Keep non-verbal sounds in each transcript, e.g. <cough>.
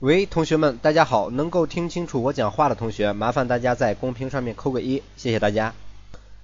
喂，同学们，大家好！能够听清楚我讲话的同学，麻烦大家在公屏上面扣个一，谢谢大家。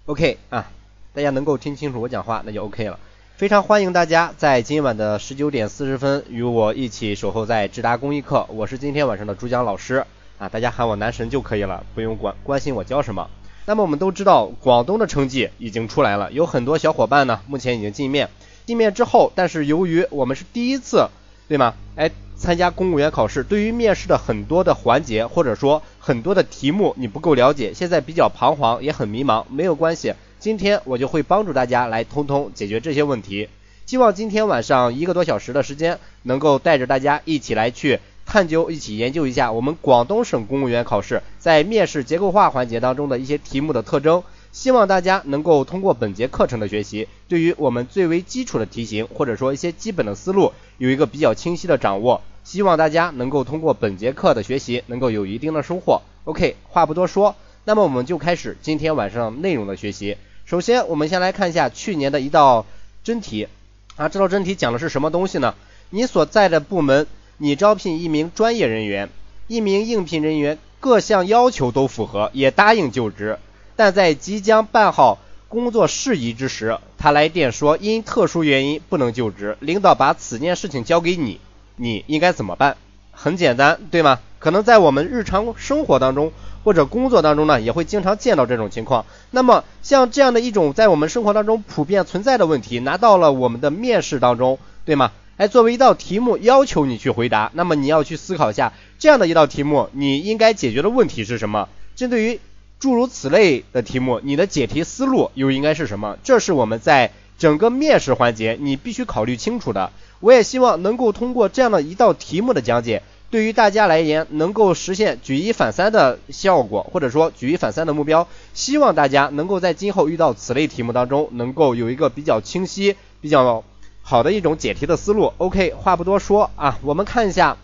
OK 啊，大家能够听清楚我讲话，那就 OK 了。非常欢迎大家在今晚的十九点四十分与我一起守候在智达公益课。我是今天晚上的主讲老师啊，大家喊我男神就可以了，不用管关心我教什么。那么我们都知道，广东的成绩已经出来了，有很多小伙伴呢，目前已经进面。进面之后，但是由于我们是第一次，对吗？哎。参加公务员考试，对于面试的很多的环节，或者说很多的题目你不够了解，现在比较彷徨，也很迷茫，没有关系，今天我就会帮助大家来通通解决这些问题。希望今天晚上一个多小时的时间，能够带着大家一起来去探究，一起研究一下我们广东省公务员考试在面试结构化环节当中的一些题目的特征。希望大家能够通过本节课程的学习，对于我们最为基础的题型，或者说一些基本的思路，有一个比较清晰的掌握。希望大家能够通过本节课的学习，能够有一定的收获。OK，话不多说，那么我们就开始今天晚上内容的学习。首先，我们先来看一下去年的一道真题啊，这道真题讲的是什么东西呢？你所在的部门，你招聘一名专业人员，一名应聘人员各项要求都符合，也答应就职。但在即将办好工作事宜之时，他来电说因特殊原因不能就职，领导把此件事情交给你，你应该怎么办？很简单，对吗？可能在我们日常生活当中或者工作当中呢，也会经常见到这种情况。那么像这样的一种在我们生活当中普遍存在的问题，拿到了我们的面试当中，对吗？哎，作为一道题目要求你去回答，那么你要去思考一下，这样的一道题目你应该解决的问题是什么？针对于诸如此类的题目，你的解题思路又应该是什么？这是我们在整个面试环节你必须考虑清楚的。我也希望能够通过这样的一道题目的讲解，对于大家来言能够实现举一反三的效果，或者说举一反三的目标。希望大家能够在今后遇到此类题目当中，能够有一个比较清晰、比较好的一种解题的思路。OK，话不多说啊，我们看一下。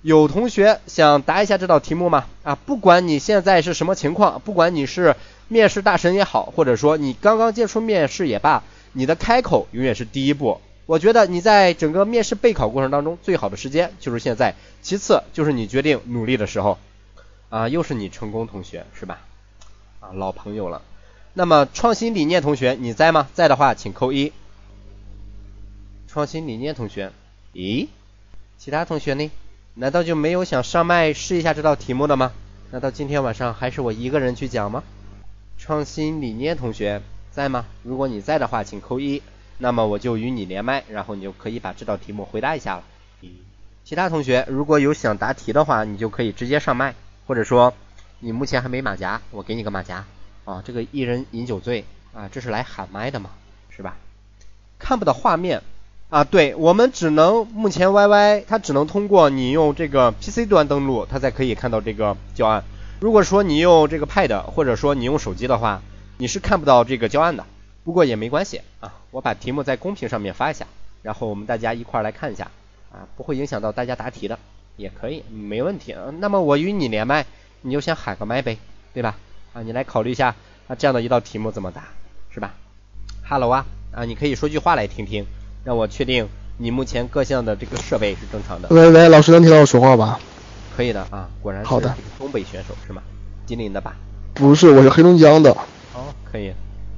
有同学想答一下这道题目吗？啊，不管你现在是什么情况，不管你是面试大神也好，或者说你刚刚接触面试也罢，你的开口永远是第一步。我觉得你在整个面试备考过程当中，最好的时间就是现在，其次就是你决定努力的时候。啊，又是你成功同学是吧？啊，老朋友了。那么创新理念同学你在吗？在的话请扣一。创新理念同学，咦？其他同学呢？难道就没有想上麦试一下这道题目的吗？难道今天晚上还是我一个人去讲吗？创新理念同学在吗？如果你在的话，请扣一，那么我就与你连麦，然后你就可以把这道题目回答一下了。其他同学如果有想答题的话，你就可以直接上麦，或者说你目前还没马甲，我给你个马甲啊。这个一人饮酒醉啊，这是来喊麦的嘛，是吧？看不到画面。啊，对我们只能目前 YY 它只能通过你用这个 PC 端登录，它才可以看到这个教案。如果说你用这个 Pad 或者说你用手机的话，你是看不到这个教案的。不过也没关系啊，我把题目在公屏上面发一下，然后我们大家一块儿来看一下啊，不会影响到大家答题的，也可以，没问题。那么我与你连麦，你就先喊个麦呗，对吧？啊，你来考虑一下啊，这样的一道题目怎么答，是吧？Hello 啊，啊，你可以说句话来听听。让我确定你目前各项的这个设备是正常的。喂喂，老师能听到我说话吧？可以的啊，果然是东北选手是吗？吉林的吧？不是，我是黑龙江的。哦，可以。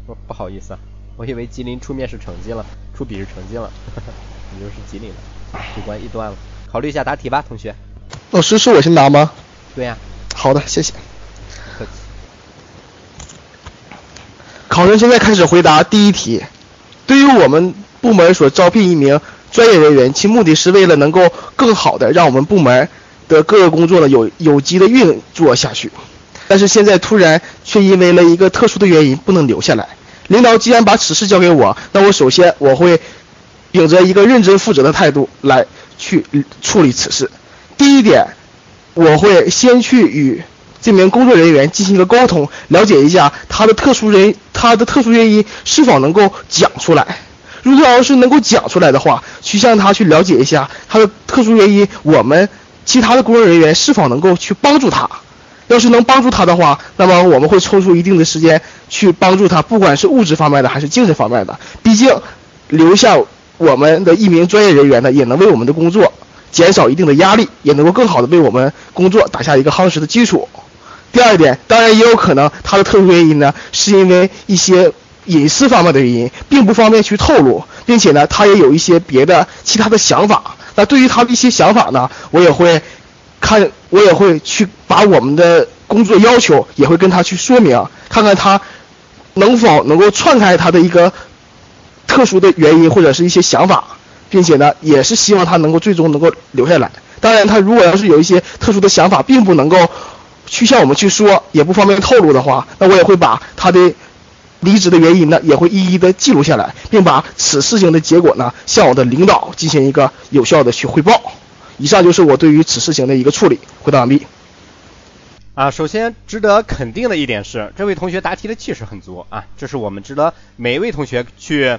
不不好意思，我以为吉林出面试成绩了，出笔试成绩了。<laughs> 你就是吉林的，主观臆断了。考虑一下答题吧，同学。老师是我先答吗？对呀。好的，谢谢。客气。考生现在开始回答第一题。对于我们。部门所招聘一名专业人员，其目的是为了能够更好的让我们部门的各个工作呢有有机的运作下去。但是现在突然却因为了一个特殊的原因不能留下来。领导既然把此事交给我，那我首先我会秉着一个认真负责的态度来去处理此事。第一点，我会先去与这名工作人员进行一个沟通，了解一下他的特殊人他的特殊原因是否能够讲出来。如果要是能够讲出来的话，去向他去了解一下他的特殊原因，我们其他的工作人员是否能够去帮助他？要是能帮助他的话，那么我们会抽出一定的时间去帮助他，不管是物质方面的还是精神方面的。毕竟留下我们的一名专业人员呢，也能为我们的工作减少一定的压力，也能够更好的为我们工作打下一个夯实的基础。第二点，当然也有可能他的特殊原因呢，是因为一些隐私方面的原因，并不方便去透露，并且呢，他也有一些别的其他的想法。那对于他的一些想法呢，我也会看，我也会去把我们的工作要求也会跟他去说明，看看他能否能够串开他的一个特殊的原因或者是一些想法，并且呢，也是希望他能够最终能够留下来。当然，他如果要是有一些特殊的想法，并不能够去向我们去说，也不方便透露的话，那我也会把他的离职的原因呢，也会一一的记录下来，并把此事情的结果呢，向我的领导进行一个有效的去汇报。以上就是我对于此事情的一个处理。回答完毕。啊，首先值得肯定的一点是，这位同学答题的气势很足啊，这是我们值得每一位同学去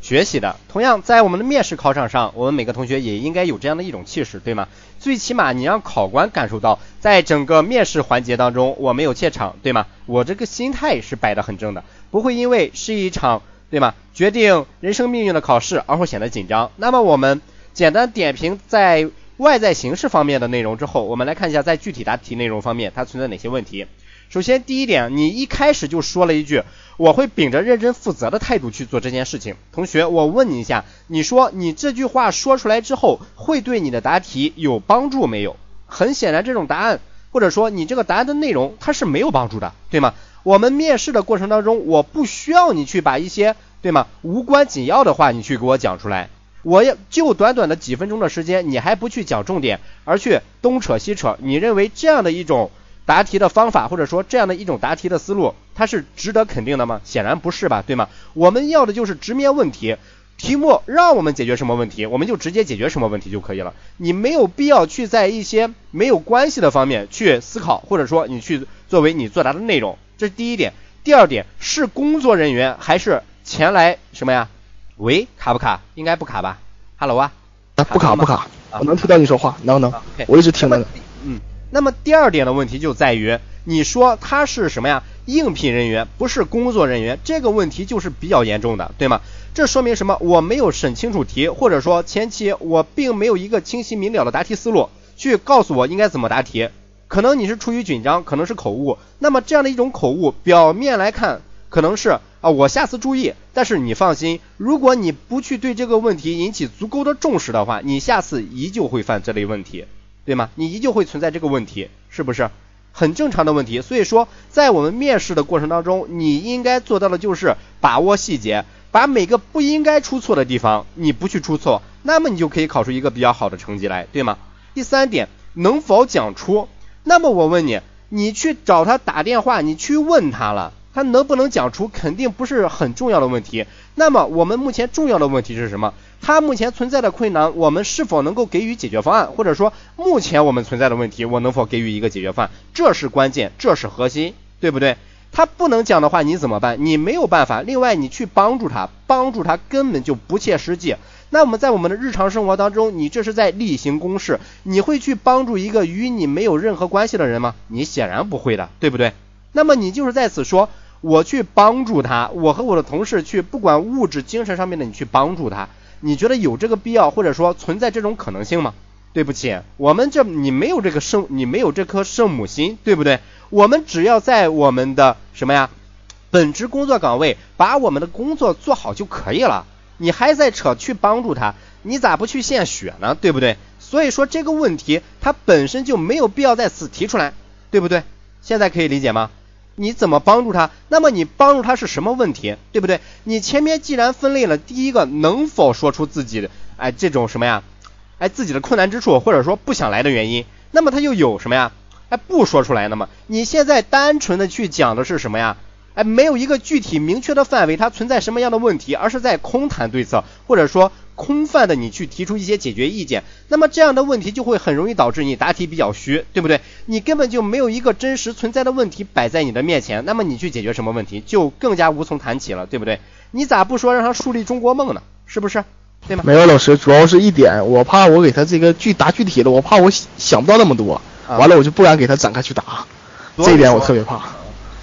学习的。同样，在我们的面试考场上，我们每个同学也应该有这样的一种气势，对吗？最起码你让考官感受到，在整个面试环节当中，我没有怯场，对吗？我这个心态是摆得很正的，不会因为是一场，对吗？决定人生命运的考试而会显得紧张。那么我们简单点评在外在形式方面的内容之后，我们来看一下在具体答题内容方面它存在哪些问题。首先第一点，你一开始就说了一句，我会秉着认真负责的态度去做这件事情。同学，我问你一下，你说你这句话说出来之后，会对你的答题有帮助没有？很显然，这种答案或者说你这个答案的内容它是没有帮助的，对吗？我们面试的过程当中，我不需要你去把一些对吗无关紧要的话你去给我讲出来，我要就短短的几分钟的时间，你还不去讲重点，而去东扯西扯，你认为这样的一种？答题的方法，或者说这样的一种答题的思路，它是值得肯定的吗？显然不是吧，对吗？我们要的就是直面问题，题目让我们解决什么问题，我们就直接解决什么问题就可以了。你没有必要去在一些没有关系的方面去思考，或者说你去作为你作答的内容，这是第一点。第二点是工作人员还是前来什么呀？喂，卡不卡？应该不卡吧？Hello 啊？不卡不卡，我能听到你说话，能能，我一直听着。嗯。那么第二点的问题就在于，你说他是什么呀？应聘人员不是工作人员，这个问题就是比较严重的，对吗？这说明什么？我没有审清楚题，或者说前期我并没有一个清晰明了的答题思路，去告诉我应该怎么答题。可能你是出于紧张，可能是口误。那么这样的一种口误，表面来看可能是啊，我下次注意。但是你放心，如果你不去对这个问题引起足够的重视的话，你下次依旧会犯这类问题。对吗？你依旧会存在这个问题，是不是很正常的问题？所以说，在我们面试的过程当中，你应该做到的就是把握细节，把每个不应该出错的地方你不去出错，那么你就可以考出一个比较好的成绩来，对吗？第三点，能否讲出？那么我问你，你去找他打电话，你去问他了。他能不能讲出，肯定不是很重要的问题。那么我们目前重要的问题是什么？他目前存在的困难，我们是否能够给予解决方案？或者说，目前我们存在的问题，我能否给予一个解决方案？这是关键，这是核心，对不对？他不能讲的话，你怎么办？你没有办法。另外，你去帮助他，帮助他根本就不切实际。那我们在我们的日常生活当中，你这是在例行公事，你会去帮助一个与你没有任何关系的人吗？你显然不会的，对不对？那么你就是在此说。我去帮助他，我和我的同事去，不管物质、精神上面的，你去帮助他，你觉得有这个必要，或者说存在这种可能性吗？对不起，我们这你没有这个圣，你没有这颗圣母心，对不对？我们只要在我们的什么呀，本职工作岗位把我们的工作做好就可以了。你还在扯去帮助他，你咋不去献血呢？对不对？所以说这个问题它本身就没有必要在此提出来，对不对？现在可以理解吗？你怎么帮助他？那么你帮助他是什么问题，对不对？你前面既然分类了，第一个能否说出自己的哎这种什么呀，哎自己的困难之处，或者说不想来的原因，那么他又有什么呀？哎不说出来，那么你现在单纯的去讲的是什么呀？哎没有一个具体明确的范围，它存在什么样的问题，而是在空谈对策，或者说。空泛的你去提出一些解决意见，那么这样的问题就会很容易导致你答题比较虚，对不对？你根本就没有一个真实存在的问题摆在你的面前，那么你去解决什么问题就更加无从谈起了，对不对？你咋不说让他树立中国梦呢？是不是？对吗？没有老师，主要是一点，我怕我给他这个具答具体的，我怕我想不到那么多，完了我就不敢给他展开去答，这一点我特别怕。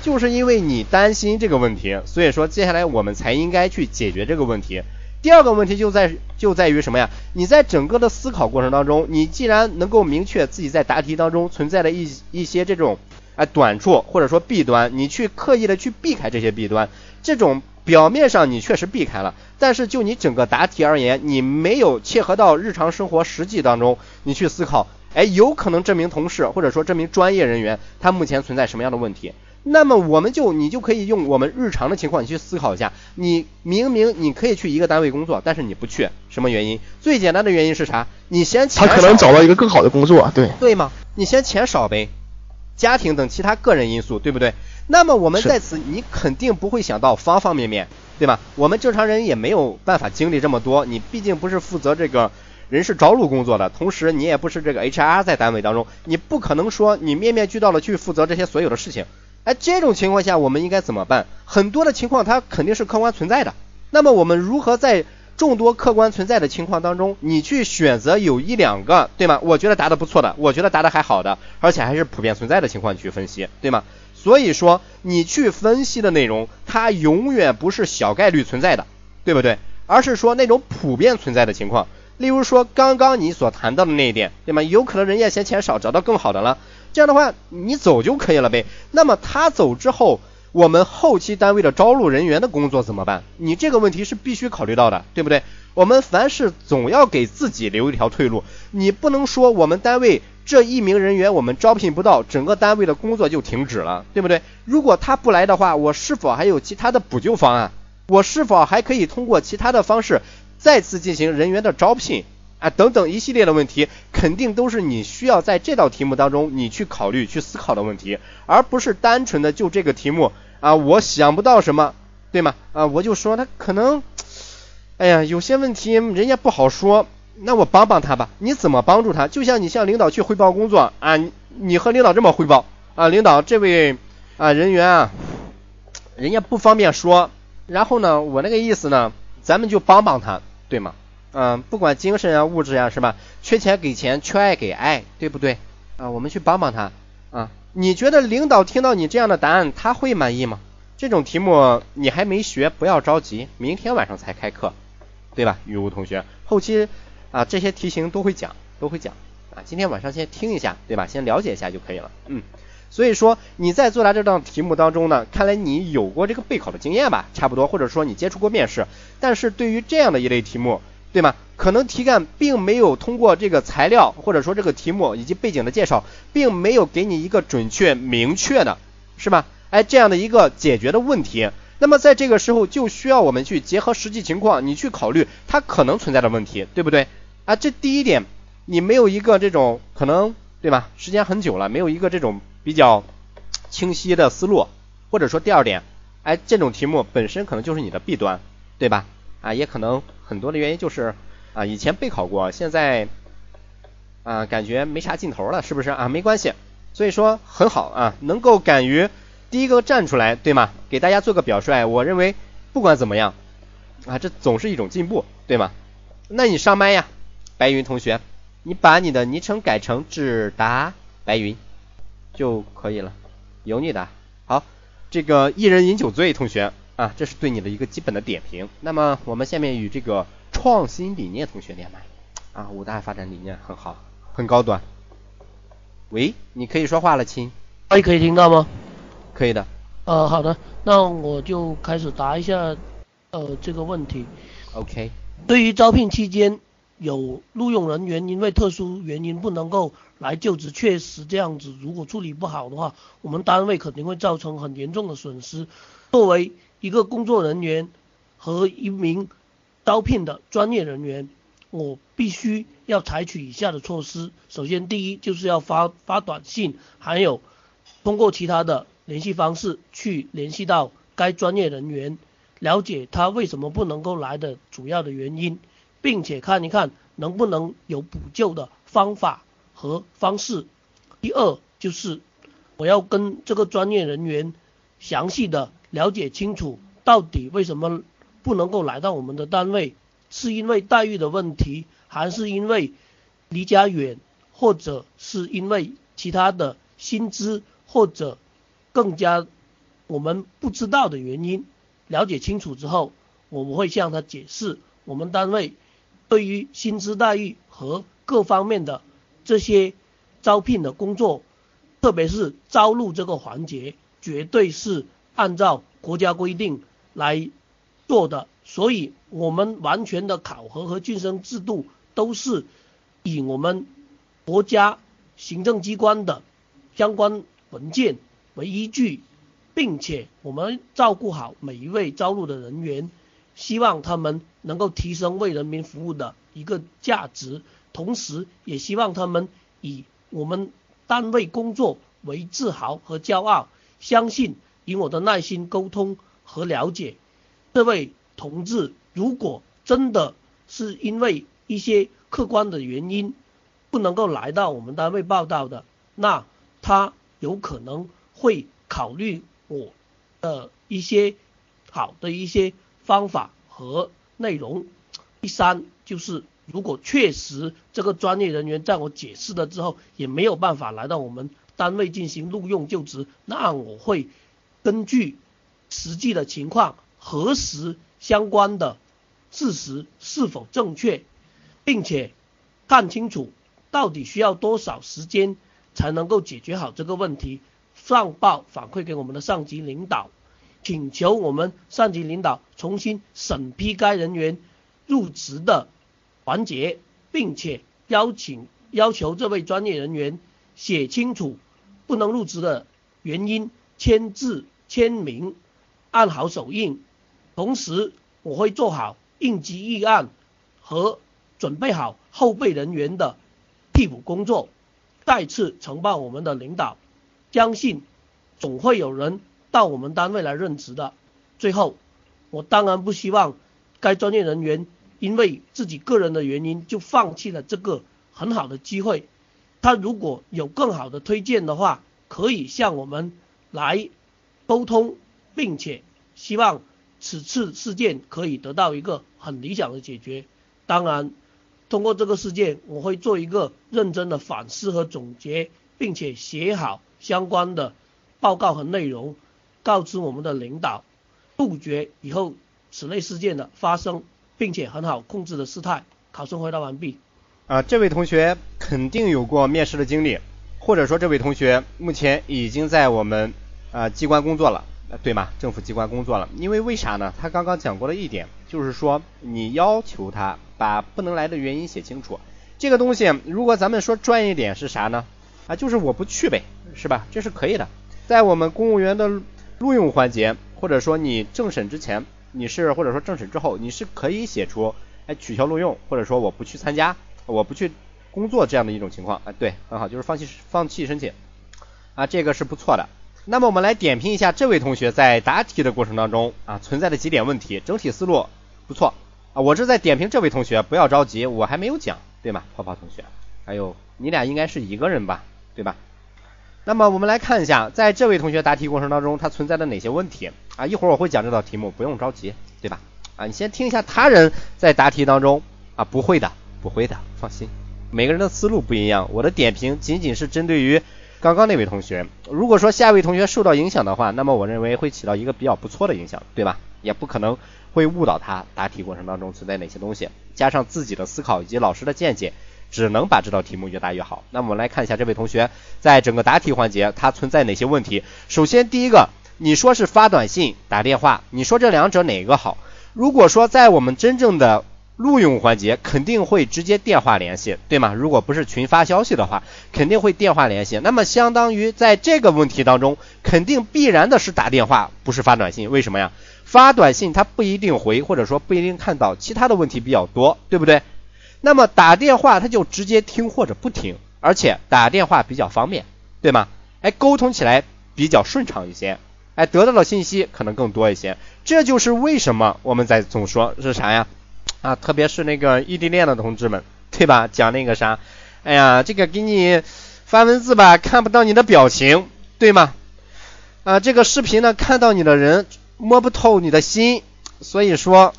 就是因为你担心这个问题，所以说接下来我们才应该去解决这个问题。第二个问题就在就在于什么呀？你在整个的思考过程当中，你既然能够明确自己在答题当中存在的一一些这种哎短处或者说弊端，你去刻意的去避开这些弊端，这种表面上你确实避开了，但是就你整个答题而言，你没有切合到日常生活实际当中，你去思考，哎，有可能这名同事或者说这名专业人员他目前存在什么样的问题？那么我们就你就可以用我们日常的情况，你去思考一下。你明明你可以去一个单位工作，但是你不去，什么原因？最简单的原因是啥？你嫌钱他可能找到一个更好的工作，对对吗？你嫌钱少呗，家庭等其他个人因素，对不对？那么我们在此，你肯定不会想到方方面面，对吧？我们正常人也没有办法经历这么多。你毕竟不是负责这个人事招录工作的，同时你也不是这个 HR 在单位当中，你不可能说你面面俱到的去负责这些所有的事情。哎，这种情况下我们应该怎么办？很多的情况它肯定是客观存在的。那么我们如何在众多客观存在的情况当中，你去选择有一两个，对吗？我觉得答的不错的，我觉得答的还好的，而且还是普遍存在的情况你去分析，对吗？所以说你去分析的内容，它永远不是小概率存在的，对不对？而是说那种普遍存在的情况。例如说刚刚你所谈到的那一点，对吗？有可能人家嫌钱少，找到更好的了。这样的话，你走就可以了呗。那么他走之后，我们后期单位的招录人员的工作怎么办？你这个问题是必须考虑到的，对不对？我们凡事总要给自己留一条退路。你不能说我们单位这一名人员我们招聘不到，整个单位的工作就停止了，对不对？如果他不来的话，我是否还有其他的补救方案？我是否还可以通过其他的方式再次进行人员的招聘？啊，等等一系列的问题，肯定都是你需要在这道题目当中你去考虑、去思考的问题，而不是单纯的就这个题目啊，我想不到什么，对吗？啊，我就说他可能，哎呀，有些问题人家不好说，那我帮帮他吧。你怎么帮助他？就像你向领导去汇报工作啊，你和领导这么汇报啊，领导这位啊人员啊，人家不方便说，然后呢，我那个意思呢，咱们就帮帮他，对吗？嗯，不管精神啊、物质呀，是吧？缺钱给钱，缺爱给爱，对不对？啊，我们去帮帮他啊。你觉得领导听到你这样的答案，他会满意吗？这种题目你还没学，不要着急，明天晚上才开课，对吧？雨雾同学，后期啊这些题型都会讲，都会讲啊。今天晚上先听一下，对吧？先了解一下就可以了。嗯，所以说你在作答这道题目当中呢，看来你有过这个备考的经验吧？差不多，或者说你接触过面试，但是对于这样的一类题目。对吗？可能题干并没有通过这个材料或者说这个题目以及背景的介绍，并没有给你一个准确明确的，是吧？哎，这样的一个解决的问题。那么在这个时候就需要我们去结合实际情况，你去考虑它可能存在的问题，对不对？啊，这第一点，你没有一个这种可能，对吧？时间很久了，没有一个这种比较清晰的思路，或者说第二点，哎，这种题目本身可能就是你的弊端，对吧？啊，也可能。很多的原因就是啊，以前备考过，现在啊感觉没啥劲头了，是不是啊？没关系，所以说很好啊，能够敢于第一个站出来，对吗？给大家做个表率，我认为不管怎么样啊，这总是一种进步，对吗？那你上麦呀，白云同学，你把你的昵称改成只答白云就可以了，有你的。好，这个一人饮酒醉同学。啊，这是对你的一个基本的点评。那么我们下面与这个创新理念同学连麦。啊，五大发展理念很好，很高端。喂，你可以说话了，亲。哎，可以听到吗？可以的。呃，好的，那我就开始答一下呃这个问题。OK。对于招聘期间有录用人员因为特殊原因不能够来就职，确实这样子，如果处理不好的话，我们单位肯定会造成很严重的损失。作为一个工作人员和一名招聘的专业人员，我必须要采取以下的措施。首先，第一就是要发发短信，还有通过其他的联系方式去联系到该专业人员，了解他为什么不能够来的主要的原因，并且看一看能不能有补救的方法和方式。第二就是我要跟这个专业人员详细的。了解清楚到底为什么不能够来到我们的单位，是因为待遇的问题，还是因为离家远，或者是因为其他的薪资或者更加我们不知道的原因？了解清楚之后，我们会向他解释我们单位对于薪资待遇和各方面的这些招聘的工作，特别是招录这个环节，绝对是按照国家规定来做的。所以，我们完全的考核和晋升制度都是以我们国家行政机关的相关文件为依据，并且我们照顾好每一位招录的人员，希望他们能够提升为人民服务的一个价值，同时也希望他们以我们单位工作为自豪和骄傲。相信以我的耐心沟通和了解，这位。同志，如果真的是因为一些客观的原因不能够来到我们单位报道的，那他有可能会考虑我的一些好的一些方法和内容。第三就是，如果确实这个专业人员在我解释了之后也没有办法来到我们单位进行录用就职，那我会根据实际的情况核实。相关的事实是否正确，并且看清楚到底需要多少时间才能够解决好这个问题，上报反馈给我们的上级领导，请求我们上级领导重新审批该人员入职的环节，并且邀请要求这位专业人员写清楚不能入职的原因，签字签名，按好手印。同时，我会做好应急预案和准备好后备人员的替补工作，再次呈报我们的领导。相信总会有人到我们单位来任职的。最后，我当然不希望该专业人员因为自己个人的原因就放弃了这个很好的机会。他如果有更好的推荐的话，可以向我们来沟通，并且希望。此次事件可以得到一个很理想的解决。当然，通过这个事件，我会做一个认真的反思和总结，并且写好相关的报告和内容，告知我们的领导，杜绝以后此类事件的发生，并且很好控制的事态。考生回答完毕。啊，这位同学肯定有过面试的经历，或者说这位同学目前已经在我们啊机关工作了。对吗？政府机关工作了，因为为啥呢？他刚刚讲过了一点，就是说你要求他把不能来的原因写清楚。这个东西，如果咱们说专业点是啥呢？啊，就是我不去呗，是吧？这是可以的。在我们公务员的录用环节，或者说你政审之前，你是或者说政审之后，你是可以写出哎取消录用，或者说我不去参加，我不去工作这样的一种情况。啊，对，很好，就是放弃放弃申请。啊，这个是不错的。那么我们来点评一下这位同学在答题的过程当中啊存在的几点问题，整体思路不错啊。我是在点评这位同学，不要着急，我还没有讲，对吗？泡泡同学，还有你俩应该是一个人吧，对吧？那么我们来看一下，在这位同学答题过程当中，他存在的哪些问题啊？一会儿我会讲这道题目，不用着急，对吧？啊，你先听一下他人在答题当中啊，不会的，不会的，放心，每个人的思路不一样，我的点评仅仅是针对于。刚刚那位同学，如果说下一位同学受到影响的话，那么我认为会起到一个比较不错的影响，对吧？也不可能会误导他答题过程当中存在哪些东西，加上自己的思考以及老师的见解，只能把这道题目越答越好。那么我们来看一下这位同学在整个答题环节他存在哪些问题。首先第一个，你说是发短信、打电话，你说这两者哪个好？如果说在我们真正的录用环节肯定会直接电话联系，对吗？如果不是群发消息的话，肯定会电话联系。那么相当于在这个问题当中，肯定必然的是打电话，不是发短信。为什么呀？发短信他不一定回，或者说不一定看到，其他的问题比较多，对不对？那么打电话他就直接听或者不听，而且打电话比较方便，对吗？哎，沟通起来比较顺畅一些，哎，得到的信息可能更多一些。这就是为什么我们在总说是啥呀？啊，特别是那个异地恋的同志们，对吧？讲那个啥，哎呀，这个给你发文字吧，看不到你的表情，对吗？啊，这个视频呢，看到你的人摸不透你的心，所以说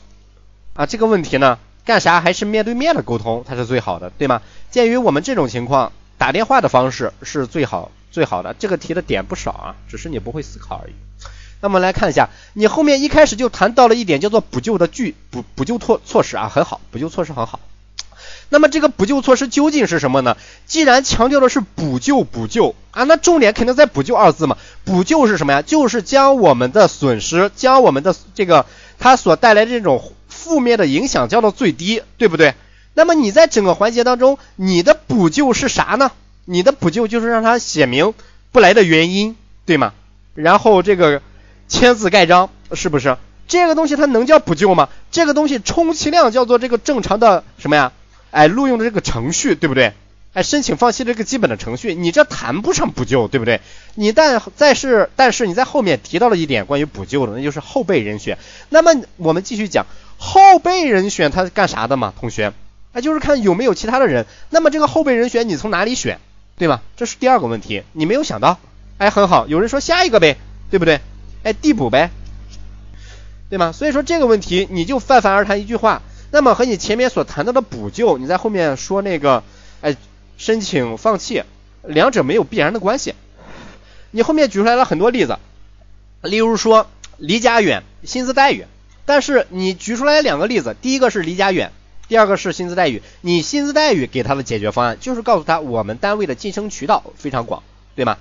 啊，这个问题呢，干啥还是面对面的沟通，它是最好的，对吗？鉴于我们这种情况，打电话的方式是最好最好的。这个题的点不少啊，只是你不会思考而已。那么来看一下，你后面一开始就谈到了一点叫做补救的具补补救措措施啊，很好，补救措施很好。那么这个补救措施究竟是什么呢？既然强调的是补救补救啊，那重点肯定在补救二字嘛。补救是什么呀？就是将我们的损失，将我们的这个它所带来的这种负面的影响降到最低，对不对？那么你在整个环节当中，你的补救是啥呢？你的补救就是让他写明不来的原因，对吗？然后这个签字盖章，是不是？这个东西它能叫补救吗？这个东西充其量叫做这个正常的什么呀？哎，录用的这个程序对不对？哎，申请放弃这个基本的程序，你这谈不上补救，对不对？你但再是，但是你在后面提到了一点关于补救的，那就是后备人选。那么我们继续讲后备人选，他干啥的嘛？同学，哎，就是看有没有其他的人。那么这个后备人选你从哪里选，对吧？这是第二个问题，你没有想到。哎，很好，有人说下一个呗，对不对？哎，递补呗，对吗？所以说这个问题你就泛泛而谈一句话。那么和你前面所谈到的补救，你在后面说那个，哎，申请放弃，两者没有必然的关系。你后面举出来了很多例子，例如说离家远，薪资待遇。但是你举出来两个例子，第一个是离家远，第二个是薪资待遇。你薪资待遇给他的解决方案就是告诉他，我们单位的晋升渠道非常广，对吗？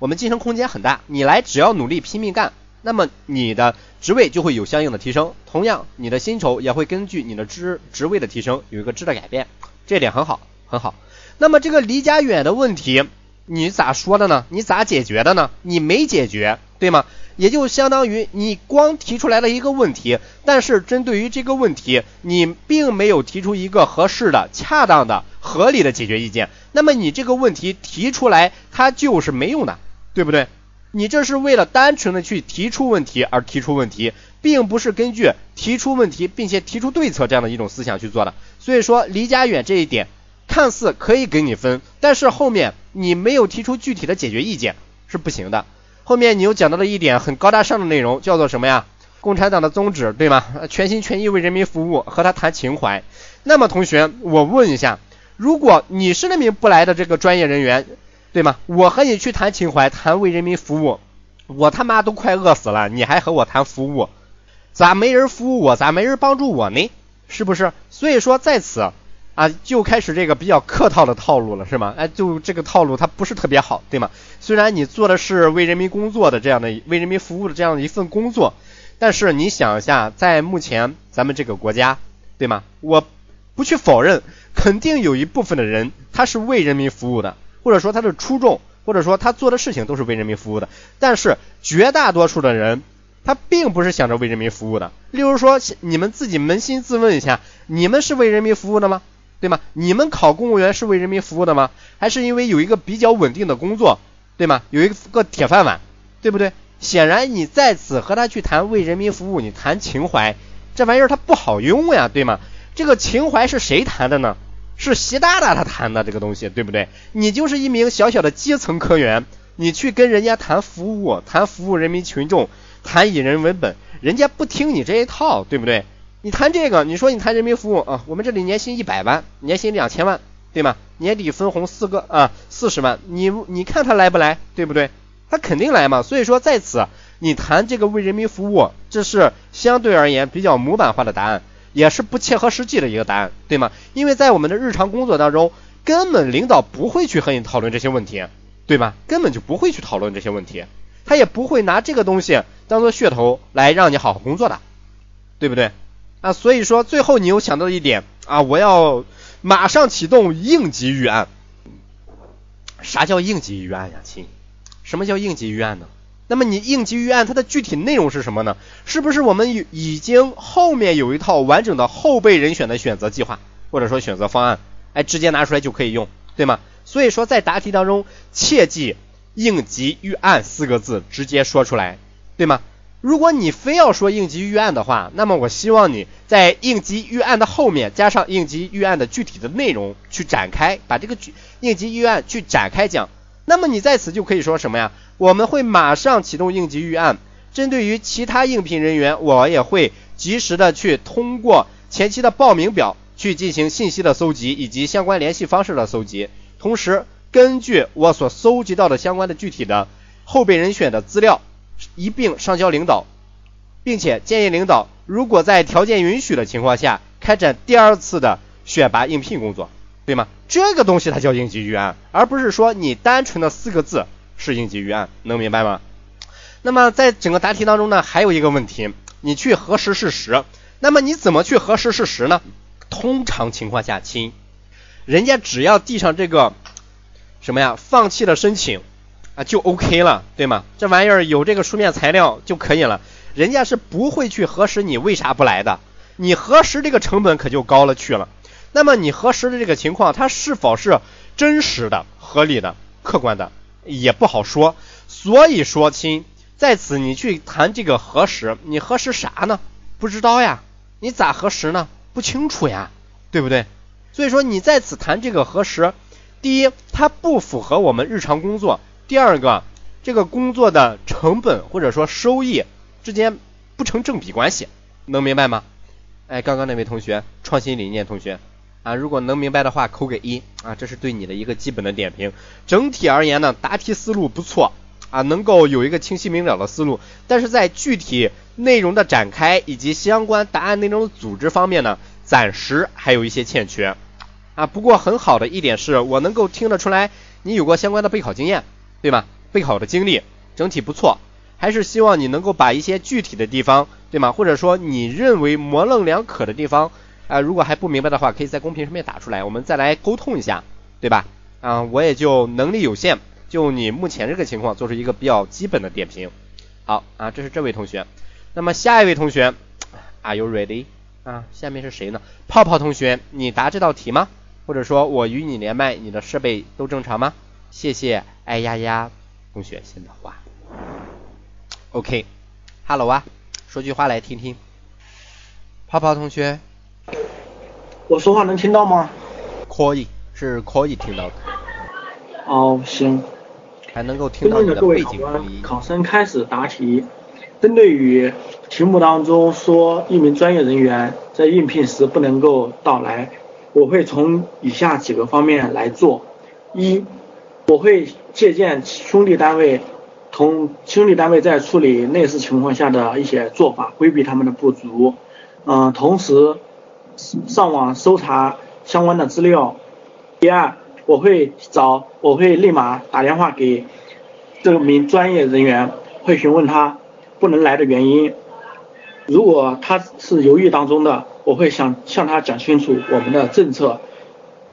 我们晋升空间很大，你来只要努力拼命干。那么你的职位就会有相应的提升，同样你的薪酬也会根据你的职职位的提升有一个质的改变，这点很好很好。那么这个离家远的问题，你咋说的呢？你咋解决的呢？你没解决，对吗？也就相当于你光提出来了一个问题，但是针对于这个问题，你并没有提出一个合适的、恰当的、合理的解决意见。那么你这个问题提出来，它就是没用的，对不对？你这是为了单纯的去提出问题而提出问题，并不是根据提出问题并且提出对策这样的一种思想去做的。所以说离家远这一点看似可以给你分，但是后面你没有提出具体的解决意见是不行的。后面你又讲到了一点很高大上的内容，叫做什么呀？共产党的宗旨对吗？全心全意为人民服务，和他谈情怀。那么同学，我问一下，如果你是那名不来的这个专业人员。对吗？我和你去谈情怀，谈为人民服务，我他妈都快饿死了，你还和我谈服务？咋没人服务我？咋没人帮助我呢？是不是？所以说在此啊，就开始这个比较客套的套路了，是吗？哎，就这个套路它不是特别好，对吗？虽然你做的是为人民工作的这样的为人民服务的这样的一份工作，但是你想一下，在目前咱们这个国家，对吗？我不去否认，肯定有一部分的人他是为人民服务的。或者说他的初衷，或者说他做的事情都是为人民服务的，但是绝大多数的人，他并不是想着为人民服务的。例如说，你们自己扪心自问一下，你们是为人民服务的吗？对吗？你们考公务员是为人民服务的吗？还是因为有一个比较稳定的工作，对吗？有一个铁饭碗，对不对？显然你在此和他去谈为人民服务，你谈情怀，这玩意儿它不好用呀，对吗？这个情怀是谁谈的呢？是习大大他谈的这个东西，对不对？你就是一名小小的基层科员，你去跟人家谈服务，谈服务人民群众，谈以人为本，人家不听你这一套，对不对？你谈这个，你说你谈人民服务啊，我们这里年薪一百万，年薪两千万，对吗？年底分红四个啊，四十万，你你看他来不来，对不对？他肯定来嘛。所以说在此，你谈这个为人民服务，这是相对而言比较模板化的答案。也是不切合实际的一个答案，对吗？因为在我们的日常工作当中，根本领导不会去和你讨论这些问题，对吧？根本就不会去讨论这些问题，他也不会拿这个东西当做噱头来让你好好工作的，对不对？啊，所以说最后你又想到一点啊，我要马上启动应急预案。啥叫应急预案呀，亲？什么叫应急预案呢？那么你应急预案它的具体内容是什么呢？是不是我们已经后面有一套完整的后备人选的选择计划，或者说选择方案，哎，直接拿出来就可以用，对吗？所以说在答题当中切记应急预案四个字直接说出来，对吗？如果你非要说应急预案的话，那么我希望你在应急预案的后面加上应急预案的具体的内容去展开，把这个应急预案去展开讲。那么你在此就可以说什么呀？我们会马上启动应急预案，针对于其他应聘人员，我也会及时的去通过前期的报名表去进行信息的搜集以及相关联系方式的搜集，同时根据我所搜集到的相关的具体的后备人选的资料一并上交领导，并且建议领导如果在条件允许的情况下，开展第二次的选拔应聘工作，对吗？这个东西它叫应急预案，而不是说你单纯的四个字是应急预案，能明白吗？那么在整个答题当中呢，还有一个问题，你去核实事实。那么你怎么去核实事实呢？通常情况下，亲，人家只要递上这个什么呀，放弃了申请啊，就 OK 了，对吗？这玩意儿有这个书面材料就可以了，人家是不会去核实你为啥不来的。你核实这个成本可就高了去了。那么你核实的这个情况，它是否是真实的、合理的、客观的，也不好说。所以说，亲。在此，你去谈这个核实，你核实啥呢？不知道呀，你咋核实呢？不清楚呀，对不对？所以说你在此谈这个核实，第一，它不符合我们日常工作；第二个，这个工作的成本或者说收益之间不成正比关系，能明白吗？哎，刚刚那位同学，创新理念同学啊，如果能明白的话，扣个一啊，这是对你的一个基本的点评。整体而言呢，答题思路不错。啊，能够有一个清晰明了的思路，但是在具体内容的展开以及相关答案内容的组织方面呢，暂时还有一些欠缺。啊，不过很好的一点是我能够听得出来，你有过相关的备考经验，对吗？备考的经历整体不错，还是希望你能够把一些具体的地方，对吗？或者说你认为模棱两可的地方，啊，如果还不明白的话，可以在公屏上面打出来，我们再来沟通一下，对吧？啊，我也就能力有限。就你目前这个情况，做出一个比较基本的点评。好啊，这是这位同学。那么下一位同学，Are you ready？啊，下面是谁呢？泡泡同学，你答这道题吗？或者说我与你连麦，你的设备都正常吗？谢谢，哎呀呀，同学先的话。OK，Hello 啊，说句话来听听。泡泡同学，我说话能听到吗？可以，是可以听到的。哦，行。还能够听到的各位考官，考生开始答题。针对于题目当中说一名专业人员在应聘时不能够到来，我会从以下几个方面来做：一，我会借鉴兄弟单位同兄弟单位在处理类似情况下的一些做法，规避他们的不足。嗯，同时上网搜查相关的资料。第二。我会找，我会立马打电话给这名专业人员，会询问他不能来的原因。如果他是犹豫当中的，我会想向他讲清楚我们的政策，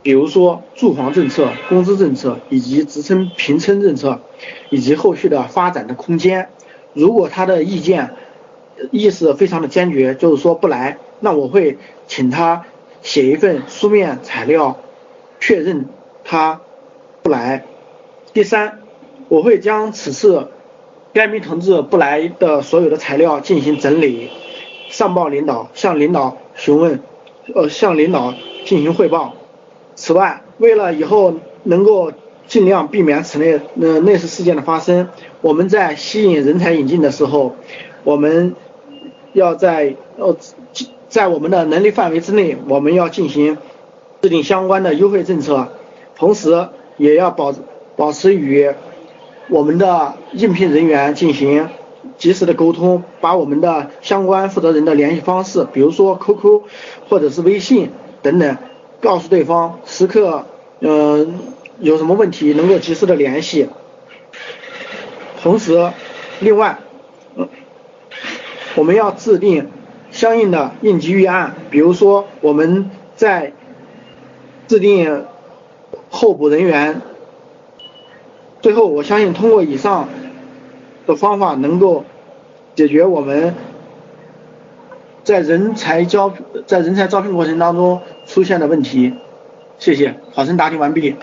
比如说住房政策、工资政策以及职称评称政策，以及后续的发展的空间。如果他的意见意思非常的坚决，就是说不来，那我会请他写一份书面材料确认。他不来。第三，我会将此次该名同志不来的所有的材料进行整理，上报领导，向领导询问，呃，向领导进行汇报。此外，为了以后能够尽量避免此类呃类似事件的发生，我们在吸引人才引进的时候，我们要在呃在我们的能力范围之内，我们要进行制定相关的优惠政策。同时，也要保保持与我们的应聘人员进行及时的沟通，把我们的相关负责人的联系方式，比如说 QQ 或者是微信等等，告诉对方，时刻嗯有什么问题能够及时的联系。同时，另外，嗯，我们要制定相应的应急预案，比如说我们在制定。候补人员，最后我相信通过以上的方法能够解决我们在人才招在人才招聘过程当中出现的问题。谢谢，考生答题完毕。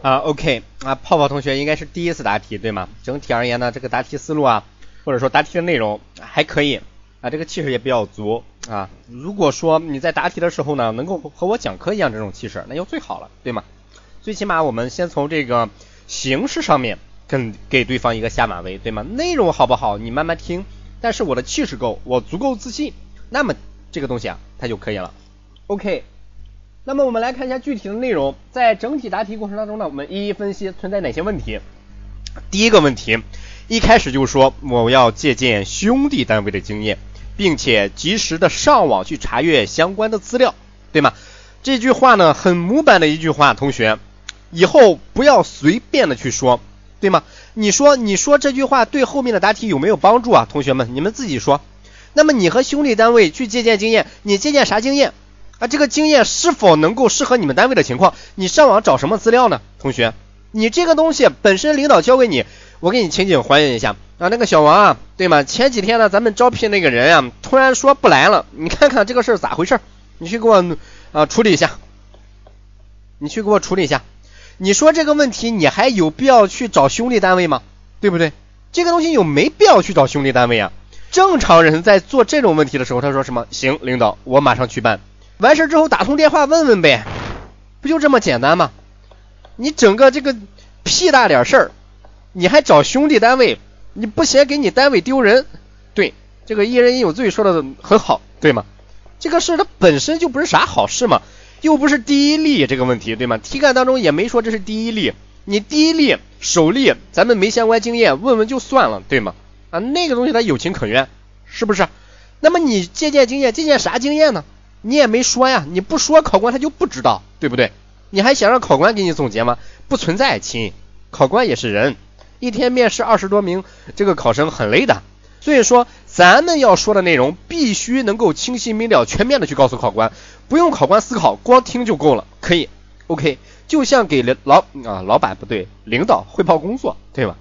啊，OK，啊，泡泡同学应该是第一次答题对吗？整体而言呢，这个答题思路啊，或者说答题的内容还可以。啊，这个气势也比较足啊。如果说你在答题的时候呢，能够和我讲课一样这种气势，那就最好了，对吗？最起码我们先从这个形式上面跟给对方一个下马威，对吗？内容好不好，你慢慢听。但是我的气势够，我足够自信，那么这个东西啊，它就可以了。OK，那么我们来看一下具体的内容，在整体答题过程当中呢，我们一一分析存在哪些问题。第一个问题，一开始就说我要借鉴兄弟单位的经验，并且及时的上网去查阅相关的资料，对吗？这句话呢很模板的一句话，同学，以后不要随便的去说，对吗？你说你说这句话对后面的答题有没有帮助啊？同学们，你们自己说。那么你和兄弟单位去借鉴经验，你借鉴啥经验啊？这个经验是否能够适合你们单位的情况？你上网找什么资料呢？同学，你这个东西本身领导交给你，我给你情景还原一下啊。那个小王啊，对吗？前几天呢，咱们招聘那个人啊，突然说不来了，你看看这个事儿咋回事？你去给我啊处理一下，你去给我处理一下。你说这个问题，你还有必要去找兄弟单位吗？对不对？这个东西有没必要去找兄弟单位啊？正常人在做这种问题的时候，他说什么？行，领导，我马上去办。完事之后打通电话问问呗，不就这么简单吗？你整个这个屁大点事儿，你还找兄弟单位？你不嫌给你单位丢人？对，这个一人有罪说的很好，对吗？这个事它本身就不是啥好事嘛，又不是第一例这个问题，对吗？题干当中也没说这是第一例，你第一例、首例，咱们没相关经验，问问就算了，对吗？啊，那个东西它有情可原，是不是？那么你借鉴经验，借鉴啥经验呢？你也没说呀，你不说考官他就不知道，对不对？你还想让考官给你总结吗？不存在，亲，考官也是人，一天面试二十多名这个考生很累的，所以说咱们要说的内容必须能够清晰明了、全面的去告诉考官，不用考官思考，光听就够了，可以，OK，就像给老啊老板不对，领导汇报工作，对吧？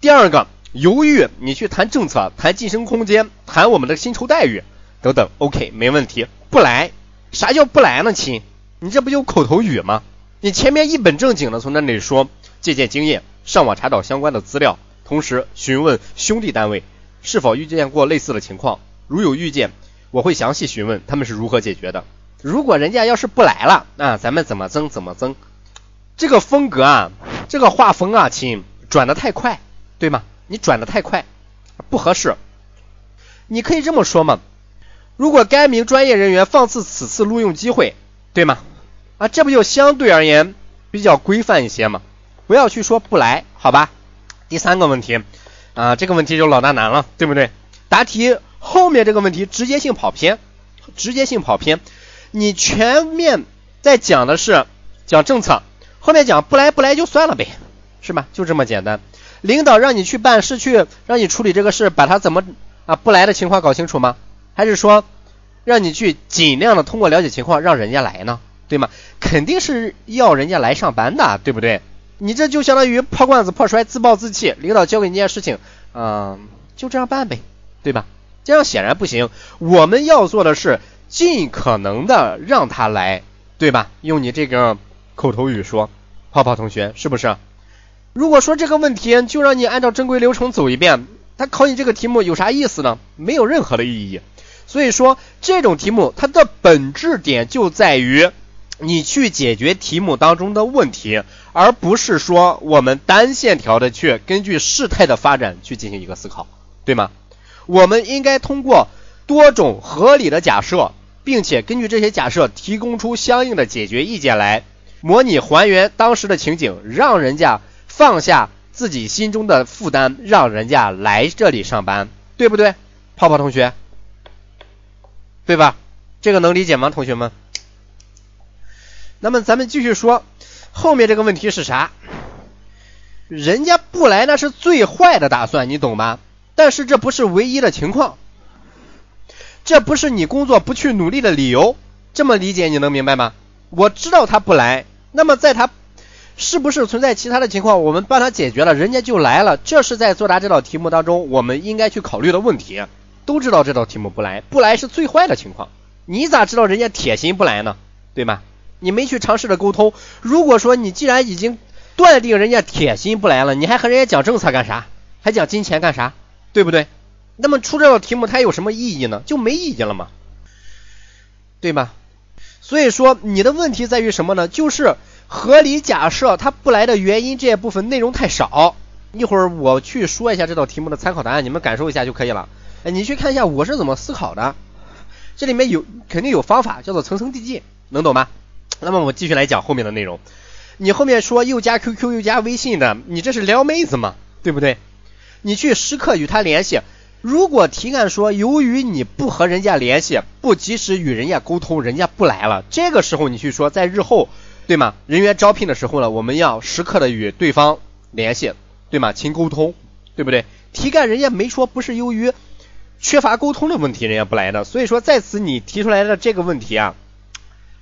第二个。犹豫，你去谈政策、谈晋升空间、谈我们的薪酬待遇等等，OK，没问题。不来，啥叫不来呢，亲？你这不就口头语吗？你前面一本正经的从那里说借鉴经验，上网查找相关的资料，同时询问兄弟单位是否遇见过类似的情况，如有遇见，我会详细询问他们是如何解决的。如果人家要是不来了，啊，咱们怎么增怎么增？这个风格啊，这个画风啊，亲，转的太快，对吗？你转的太快，不合适。你可以这么说嘛，如果该名专业人员放弃此次录用机会，对吗？啊，这不就相对而言比较规范一些吗？不要去说不来，好吧？第三个问题啊，这个问题就老大难了，对不对？答题后面这个问题直接性跑偏，直接性跑偏。你全面在讲的是讲政策，后面讲不来不来就算了呗，是吧？就这么简单。领导让你去办事，去让你处理这个事，把他怎么啊不来的情况搞清楚吗？还是说让你去尽量的通过了解情况让人家来呢？对吗？肯定是要人家来上班的，对不对？你这就相当于破罐子破摔，自暴自弃。领导交给你件事情，嗯，就这样办呗，对吧？这样显然不行。我们要做的是尽可能的让他来，对吧？用你这个口头语说，泡泡同学是不是？如果说这个问题就让你按照正规流程走一遍，他考你这个题目有啥意思呢？没有任何的意义。所以说这种题目它的本质点就在于你去解决题目当中的问题，而不是说我们单线条的去根据事态的发展去进行一个思考，对吗？我们应该通过多种合理的假设，并且根据这些假设提供出相应的解决意见来，模拟还原当时的情景，让人家。放下自己心中的负担，让人家来这里上班，对不对？泡泡同学，对吧？这个能理解吗，同学们？那么咱们继续说后面这个问题是啥？人家不来那是最坏的打算，你懂吗？但是这不是唯一的情况，这不是你工作不去努力的理由。这么理解你能明白吗？我知道他不来，那么在他。是不是存在其他的情况？我们帮他解决了，人家就来了。这是在作答这道题目当中，我们应该去考虑的问题。都知道这道题目不来，不来是最坏的情况。你咋知道人家铁心不来呢？对吗？你没去尝试着沟通。如果说你既然已经断定人家铁心不来了，你还和人家讲政策干啥？还讲金钱干啥？对不对？那么出这道题目它有什么意义呢？就没意义了嘛？对吧？所以说你的问题在于什么呢？就是。合理假设他不来的原因这一部分内容太少，一会儿我去说一下这道题目的参考答案，你们感受一下就可以了。哎，你去看一下我是怎么思考的，这里面有肯定有方法，叫做层层递进，能懂吗？那么我继续来讲后面的内容。你后面说又加 QQ 又加微信的，你这是撩妹子吗？对不对？你去时刻与他联系。如果题干说由于你不和人家联系，不及时与人家沟通，人家不来了，这个时候你去说在日后，对吗？人员招聘的时候呢，我们要时刻的与对方联系，对吗？勤沟通，对不对？题干人家没说不是由于缺乏沟通的问题，人家不来的，所以说在此你提出来的这个问题啊，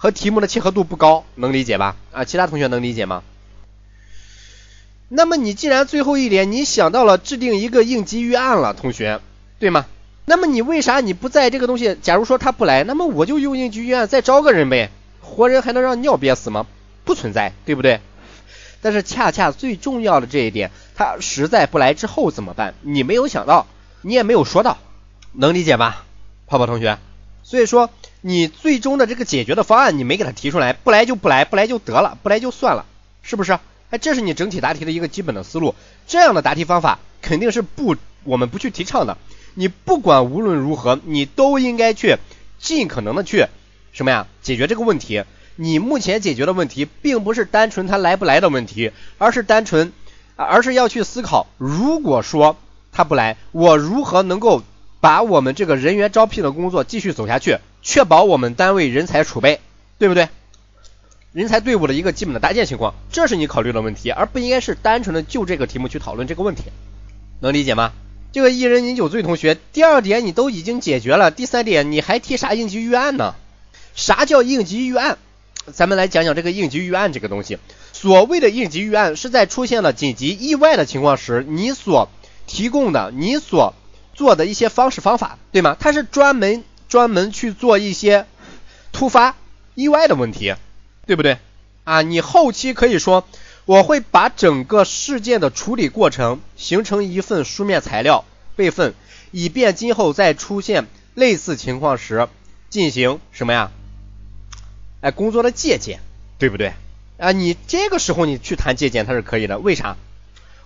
和题目的契合度不高，能理解吧？啊，其他同学能理解吗？那么你既然最后一点你想到了制定一个应急预案了，同学，对吗？那么你为啥你不在这个东西？假如说他不来，那么我就用应急预案再招个人呗，活人还能让尿憋死吗？不存在，对不对？但是恰恰最重要的这一点，他实在不来之后怎么办？你没有想到，你也没有说到，能理解吧，泡泡同学？所以说你最终的这个解决的方案你没给他提出来，不来就不来，不来就得了，不来就算了，是不是？哎，这是你整体答题的一个基本的思路。这样的答题方法肯定是不，我们不去提倡的。你不管无论如何，你都应该去尽可能的去什么呀？解决这个问题。你目前解决的问题，并不是单纯他来不来的问题，而是单纯，而是要去思考，如果说他不来，我如何能够把我们这个人员招聘的工作继续走下去，确保我们单位人才储备，对不对？人才队伍的一个基本的搭建情况，这是你考虑的问题，而不应该是单纯的就这个题目去讨论这个问题，能理解吗？这个一人饮酒醉同学，第二点你都已经解决了，第三点你还提啥应急预案呢？啥叫应急预案？咱们来讲讲这个应急预案这个东西。所谓的应急预案，是在出现了紧急意外的情况时，你所提供的、你所做的一些方式方法，对吗？它是专门专门去做一些突发意外的问题。对不对啊？你后期可以说，我会把整个事件的处理过程形成一份书面材料备份，以便今后再出现类似情况时进行什么呀？哎，工作的借鉴，对不对啊？你这个时候你去谈借鉴，它是可以的。为啥？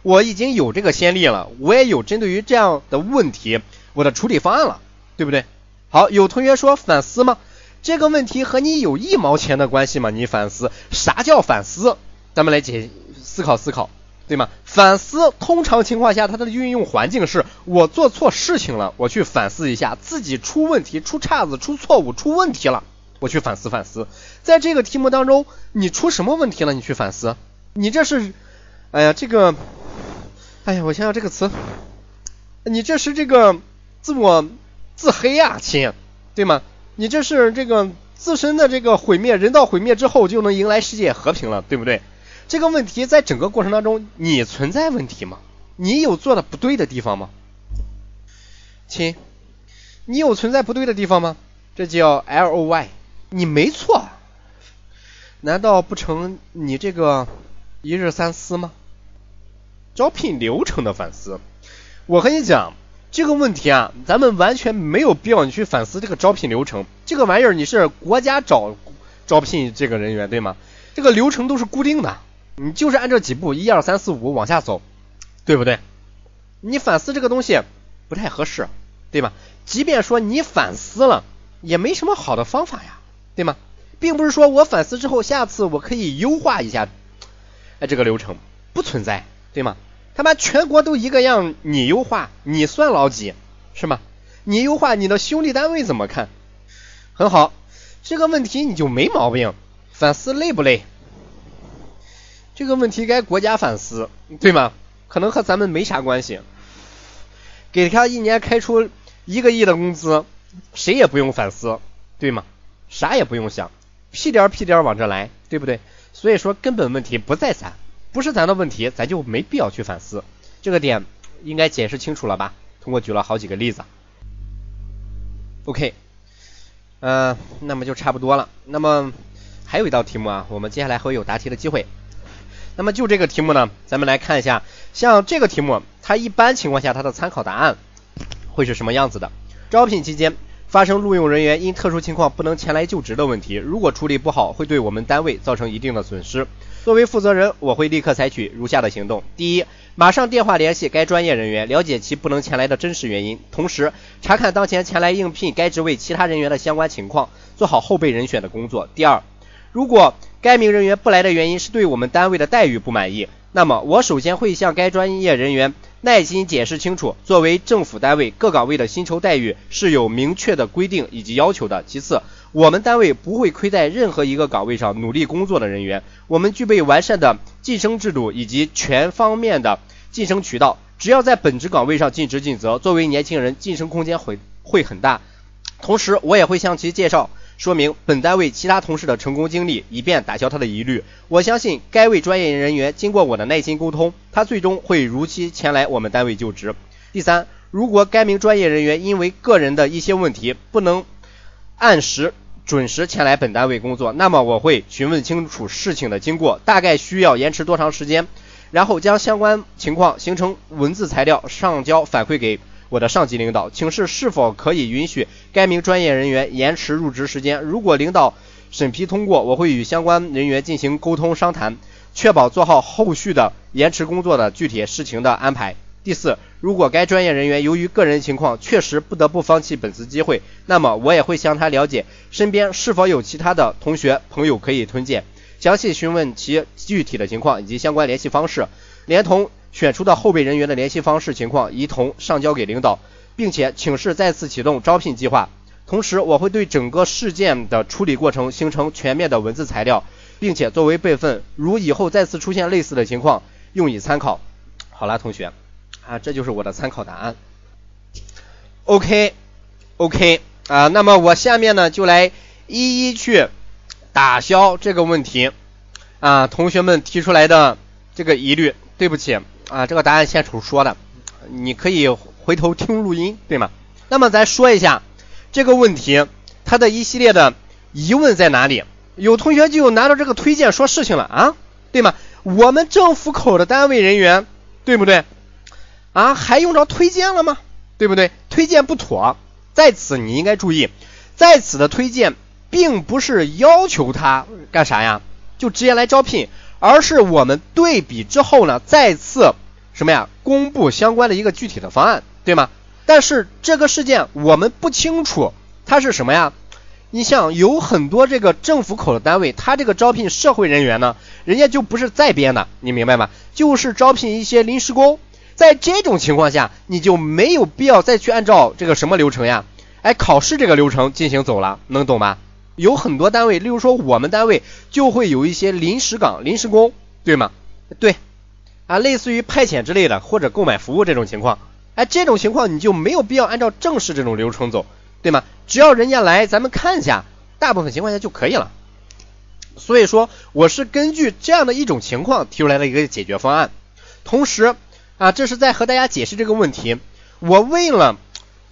我已经有这个先例了，我也有针对于这样的问题我的处理方案了，对不对？好，有同学说反思吗？这个问题和你有一毛钱的关系吗？你反思，啥叫反思？咱们来解思考思考，对吗？反思通常情况下它的运用环境是我做错事情了，我去反思一下自己出问题、出岔子、出错误、出问题了，我去反思反思。在这个题目当中，你出什么问题了？你去反思，你这是，哎呀，这个，哎呀，我想想这个词，你这是这个自我自黑呀，亲，对吗？你这是这个自身的这个毁灭，人道毁灭之后就能迎来世界和平了，对不对？这个问题在整个过程当中，你存在问题吗？你有做的不对的地方吗？亲，你有存在不对的地方吗？这叫 L O Y，你没错，难道不成你这个一日三思吗？招聘流程的反思，我和你讲。这个问题啊，咱们完全没有必要你去反思这个招聘流程。这个玩意儿你是国家招招聘这个人员对吗？这个流程都是固定的，你就是按这几步一二三四五往下走，对不对？你反思这个东西不太合适，对吧？即便说你反思了，也没什么好的方法呀，对吗？并不是说我反思之后，下次我可以优化一下，哎，这个流程不存在，对吗？他妈全国都一个样，你优化你算老几是吗？你优化你的兄弟单位怎么看？很好，这个问题你就没毛病。反思累不累？这个问题该国家反思，对吗？可能和咱们没啥关系。给他一年开出一个亿的工资，谁也不用反思，对吗？啥也不用想，屁颠屁颠往这来，对不对？所以说根本问题不在咱。不是咱的问题，咱就没必要去反思。这个点应该解释清楚了吧？通过举了好几个例子。OK，嗯，那么就差不多了。那么还有一道题目啊，我们接下来会有答题的机会。那么就这个题目呢，咱们来看一下，像这个题目，它一般情况下它的参考答案会是什么样子的？招聘期间发生录用人员因特殊情况不能前来就职的问题，如果处理不好，会对我们单位造成一定的损失。作为负责人，我会立刻采取如下的行动：第一，马上电话联系该专业人员，了解其不能前来的真实原因，同时查看当前前来应聘该职位其他人员的相关情况，做好后备人选的工作。第二，如果该名人员不来的原因是对我们单位的待遇不满意，那么我首先会向该专业人员耐心解释清楚，作为政府单位，各岗位的薪酬待遇是有明确的规定以及要求的。其次，我们单位不会亏待任何一个岗位上努力工作的人员，我们具备完善的晋升制度以及全方面的晋升渠道。只要在本职岗位上尽职尽责，作为年轻人晋升空间会会很大。同时，我也会向其介绍。说明本单位其他同事的成功经历，以便打消他的疑虑。我相信该位专业人员经过我的耐心沟通，他最终会如期前来我们单位就职。第三，如果该名专业人员因为个人的一些问题不能按时准时前来本单位工作，那么我会询问清楚事情的经过，大概需要延迟多长时间，然后将相关情况形成文字材料上交反馈给。我的上级领导，请示是否可以允许该名专业人员延迟入职时间？如果领导审批通过，我会与相关人员进行沟通商谈，确保做好后续的延迟工作的具体事情的安排。第四，如果该专业人员由于个人情况确实不得不放弃本次机会，那么我也会向他了解身边是否有其他的同学朋友可以推荐，详细询问其具体的情况以及相关联系方式，连同。选出的后备人员的联系方式情况一同上交给领导，并且请示再次启动招聘计划。同时，我会对整个事件的处理过程形成全面的文字材料，并且作为备份，如以后再次出现类似的情况，用以参考。好了，同学，啊，这就是我的参考答案。OK，OK，啊，那么我下面呢就来一一去打消这个问题啊，同学们提出来的这个疑虑。对不起。啊，这个答案现场说的，你可以回头听录音，对吗？那么咱说一下这个问题，它的一系列的疑问在哪里？有同学就拿着这个推荐说事情了啊，对吗？我们政府口的单位人员，对不对？啊，还用着推荐了吗？对不对？推荐不妥，在此你应该注意，在此的推荐并不是要求他干啥呀，就直接来招聘。而是我们对比之后呢，再次什么呀，公布相关的一个具体的方案，对吗？但是这个事件我们不清楚它是什么呀？你像有很多这个政府口的单位，他这个招聘社会人员呢，人家就不是在编的，你明白吗？就是招聘一些临时工，在这种情况下，你就没有必要再去按照这个什么流程呀？哎，考试这个流程进行走了，能懂吗？有很多单位，例如说我们单位就会有一些临时岗、临时工，对吗？对，啊，类似于派遣之类的，或者购买服务这种情况，哎，这种情况你就没有必要按照正式这种流程走，对吗？只要人家来，咱们看一下，大部分情况下就可以了。所以说，我是根据这样的一种情况提出来的一个解决方案，同时啊，这是在和大家解释这个问题，我为了。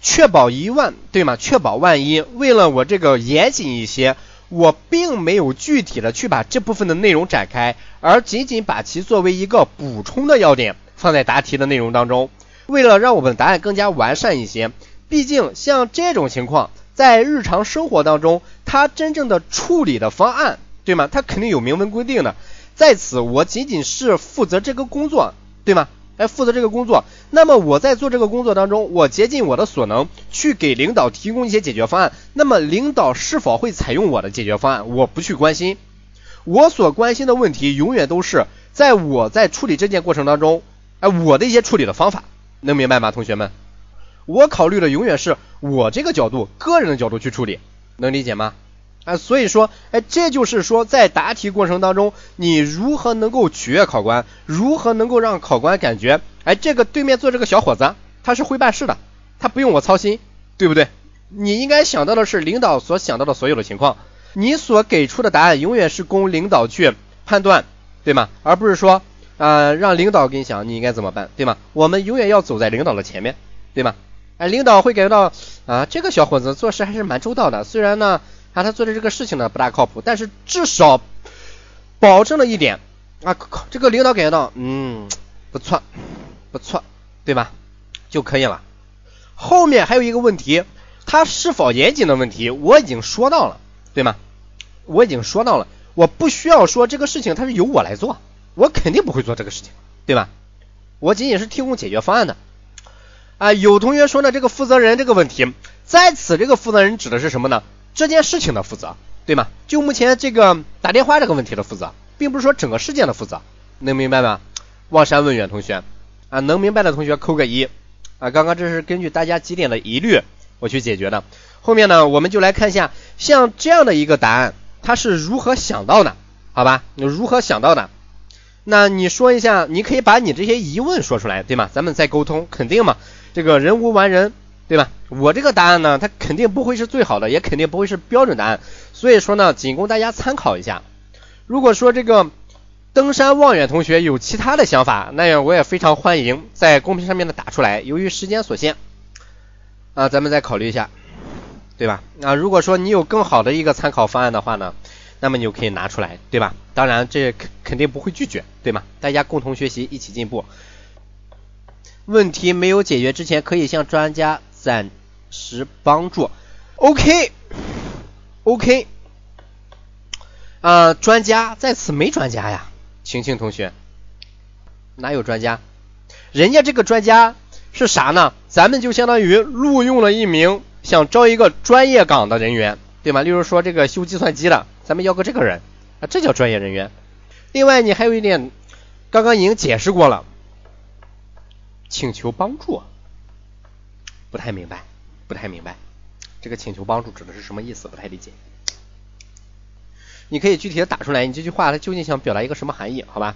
确保一万，对吗？确保万一，为了我这个严谨一些，我并没有具体的去把这部分的内容展开，而仅仅把其作为一个补充的要点放在答题的内容当中。为了让我们的答案更加完善一些，毕竟像这种情况，在日常生活当中，它真正的处理的方案，对吗？它肯定有明文规定的。在此，我仅仅是负责这个工作，对吗？来负责这个工作，那么我在做这个工作当中，我竭尽我的所能去给领导提供一些解决方案。那么领导是否会采用我的解决方案，我不去关心。我所关心的问题永远都是在我在处理这件过程当中，哎，我的一些处理的方法，能明白吗，同学们？我考虑的永远是我这个角度、个人的角度去处理，能理解吗？啊，所以说，哎，这就是说，在答题过程当中，你如何能够取悦考官，如何能够让考官感觉，哎，这个对面坐这个小伙子，他是会办事的，他不用我操心，对不对？你应该想到的是领导所想到的所有的情况，你所给出的答案永远是供领导去判断，对吗？而不是说，啊，让领导给你想你应该怎么办，对吗？我们永远要走在领导的前面，对吗？哎，领导会感觉到，啊，这个小伙子做事还是蛮周到的，虽然呢。啊，他做的这个事情呢不大靠谱，但是至少保证了一点啊，这个领导感觉到，嗯，不错，不错，对吧？就可以了。后面还有一个问题，他是否严谨的问题，我已经说到了，对吗？我已经说到了，我不需要说这个事情他是由我来做，我肯定不会做这个事情，对吧？我仅仅是提供解决方案的。啊，有同学说呢，这个负责人这个问题，在此这个负责人指的是什么呢？这件事情的负责，对吗？就目前这个打电话这个问题的负责，并不是说整个事件的负责，能明白吗？望山问远同学，啊，能明白的同学扣个一啊。刚刚这是根据大家几点的疑虑我去解决的。后面呢，我们就来看一下像这样的一个答案，它是如何想到的，好吧？如何想到的？那你说一下，你可以把你这些疑问说出来，对吗？咱们再沟通，肯定嘛。这个人无完人，对吧？我这个答案呢，它肯定不会是最好的，也肯定不会是标准答案，所以说呢，仅供大家参考一下。如果说这个登山望远同学有其他的想法，那样我也非常欢迎在公屏上面的打出来。由于时间所限，啊，咱们再考虑一下，对吧？啊，如果说你有更好的一个参考方案的话呢，那么你就可以拿出来，对吧？当然这肯肯定不会拒绝，对吗？大家共同学习，一起进步。问题没有解决之前，可以向专家暂时帮助。OK，OK，啊，专家在此没专家呀，晴晴同学，哪有专家？人家这个专家是啥呢？咱们就相当于录用了一名想招一个专业岗的人员，对吗？例如说这个修计算机的，咱们要个这个人啊，这叫专业人员。另外，你还有一点，刚刚已经解释过了。请求帮助，不太明白，不太明白，这个请求帮助指的是什么意思？不太理解。你可以具体的打出来，你这句话它究竟想表达一个什么含义？好吧。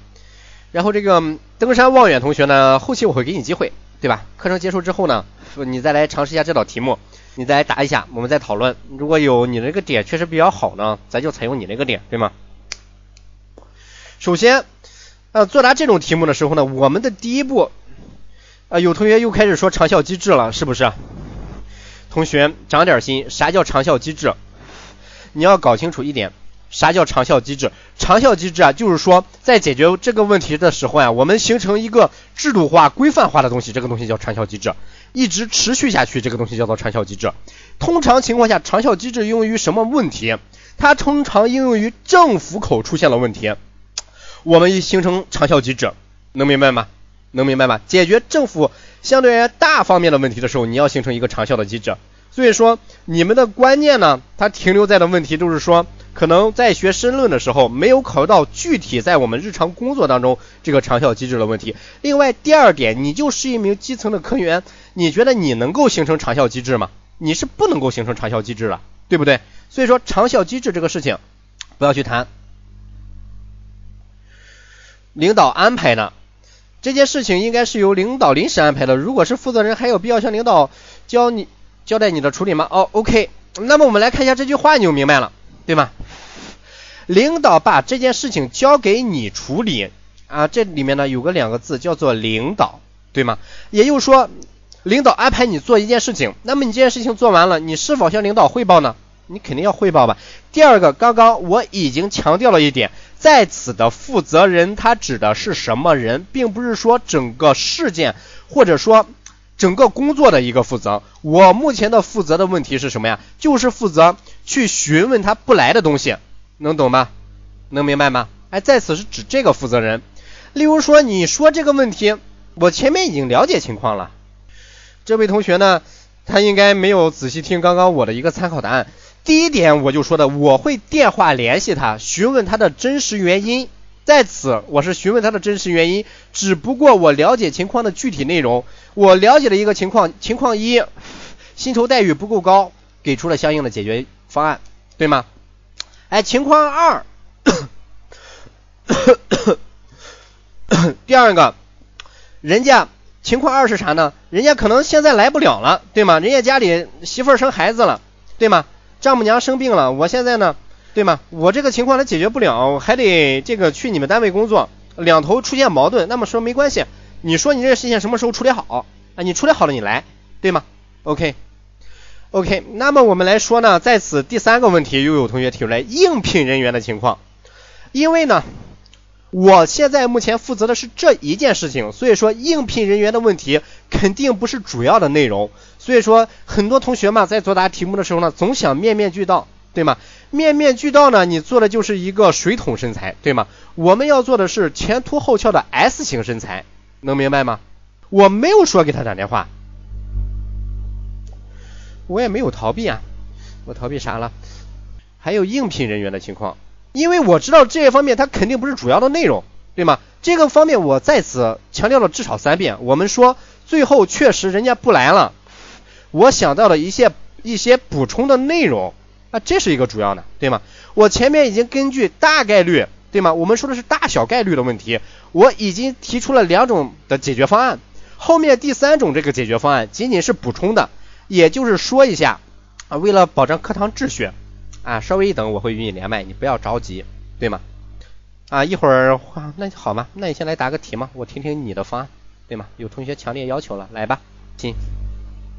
然后这个登山望远同学呢，后期我会给你机会，对吧？课程结束之后呢，你再来尝试一下这道题目，你再来答一下，我们再讨论。如果有你那个点确实比较好呢，咱就采用你那个点，对吗？首先，呃，作答这种题目的时候呢，我们的第一步。啊，有同学又开始说长效机制了，是不是？同学长点心，啥叫长效机制？你要搞清楚一点，啥叫长效机制？长效机制啊，就是说在解决这个问题的时候啊，我们形成一个制度化、规范化的东西，这个东西叫长效机制，一直持续下去，这个东西叫做长效机制。通常情况下，长效机制用于什么问题？它通常应用于政府口出现了问题，我们一形成长效机制，能明白吗？能明白吗？解决政府相对而言大方面的问题的时候，你要形成一个长效的机制。所以说，你们的观念呢，它停留在的问题就是说，可能在学申论的时候，没有考虑到具体在我们日常工作当中这个长效机制的问题。另外，第二点，你就是一名基层的科员，你觉得你能够形成长效机制吗？你是不能够形成长效机制的，对不对？所以说，长效机制这个事情不要去谈，领导安排呢。这件事情应该是由领导临时安排的。如果是负责人，还有必要向领导交你交代你的处理吗？哦，OK。那么我们来看一下这句话，你就明白了，对吗？领导把这件事情交给你处理啊，这里面呢有个两个字叫做领导，对吗？也就是说，领导安排你做一件事情，那么你这件事情做完了，你是否向领导汇报呢？你肯定要汇报吧。第二个，刚刚我已经强调了一点。在此的负责人，他指的是什么人，并不是说整个事件或者说整个工作的一个负责。我目前的负责的问题是什么呀？就是负责去询问他不来的东西，能懂吗？能明白吗？哎，在此是指这个负责人。例如说，你说这个问题，我前面已经了解情况了。这位同学呢，他应该没有仔细听刚刚我的一个参考答案。第一点我就说的，我会电话联系他，询问他的真实原因。在此，我是询问他的真实原因，只不过我了解情况的具体内容。我了解了一个情况，情况一，薪酬待遇不够高，给出了相应的解决方案，对吗？哎，情况二，<coughs> 第二个，人家情况二是啥呢？人家可能现在来不了了，对吗？人家家里媳妇儿生孩子了，对吗？丈母娘生病了，我现在呢，对吗？我这个情况他解决不了，还得这个去你们单位工作，两头出现矛盾。那么说没关系，你说你这个事情什么时候处理好啊？你处理好了你来，对吗？OK，OK。那么我们来说呢，在此第三个问题又有同学提出来应聘人员的情况，因为呢，我现在目前负责的是这一件事情，所以说应聘人员的问题肯定不是主要的内容。所以说，很多同学嘛，在作答题目的时候呢，总想面面俱到，对吗？面面俱到呢，你做的就是一个水桶身材，对吗？我们要做的是前凸后翘的 S 型身材，能明白吗？我没有说给他打电话，我也没有逃避啊，我逃避啥了？还有应聘人员的情况，因为我知道这一方面它肯定不是主要的内容，对吗？这个方面我在此强调了至少三遍。我们说最后确实人家不来了，我想到了一些一些补充的内容啊，这是一个主要的，对吗？我前面已经根据大概率，对吗？我们说的是大小概率的问题，我已经提出了两种的解决方案。后面第三种这个解决方案仅仅是补充的，也就是说一下啊，为了保障课堂秩序啊，稍微一等我会与你连麦，你不要着急，对吗？啊，一会儿那好嘛？那你先来答个题嘛，我听听你的方案，对吗？有同学强烈要求了，来吧，进。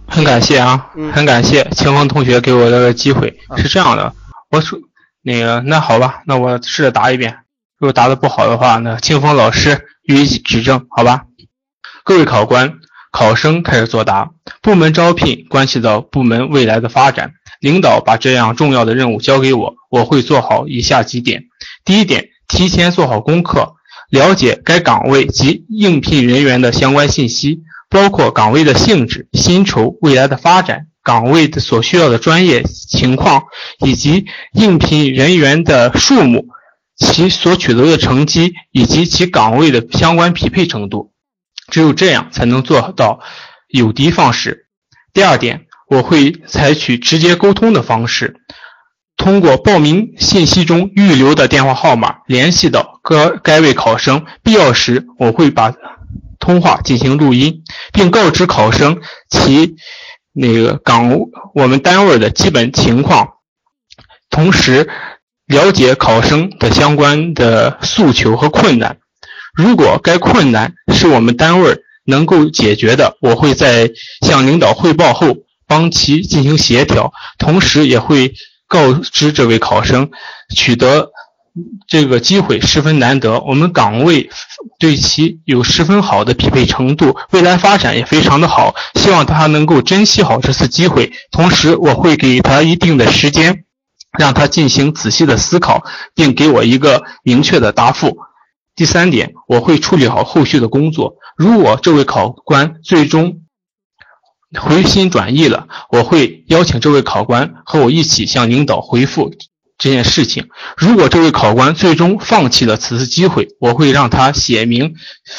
很感谢啊，很感谢清风同学给我的个机会。是这样的，我说那个那好吧，那我试着答一遍，如果答的不好的话，那清风老师予以指正，好吧？各位考官，考生开始作答。部门招聘关系到部门未来的发展，领导把这样重要的任务交给我，我会做好以下几点：第一点。提前做好功课，了解该岗位及应聘人员的相关信息，包括岗位的性质、薪酬、未来的发展、岗位的所需要的专业情况，以及应聘人员的数目、其所取得的成绩以及其岗位的相关匹配程度。只有这样才能做到有的放矢。第二点，我会采取直接沟通的方式。通过报名信息中预留的电话号码联系到该该位考生，必要时我会把通话进行录音，并告知考生其那个岗我们单位的基本情况，同时了解考生的相关的诉求和困难。如果该困难是我们单位能够解决的，我会在向领导汇报后帮其进行协调，同时也会。告知这位考生，取得这个机会十分难得，我们岗位对其有十分好的匹配程度，未来发展也非常的好，希望他能够珍惜好这次机会。同时，我会给他一定的时间，让他进行仔细的思考，并给我一个明确的答复。第三点，我会处理好后续的工作。如果这位考官最终，回心转意了，我会邀请这位考官和我一起向领导回复这件事情。如果这位考官最终放弃了此次机会，我会让他写明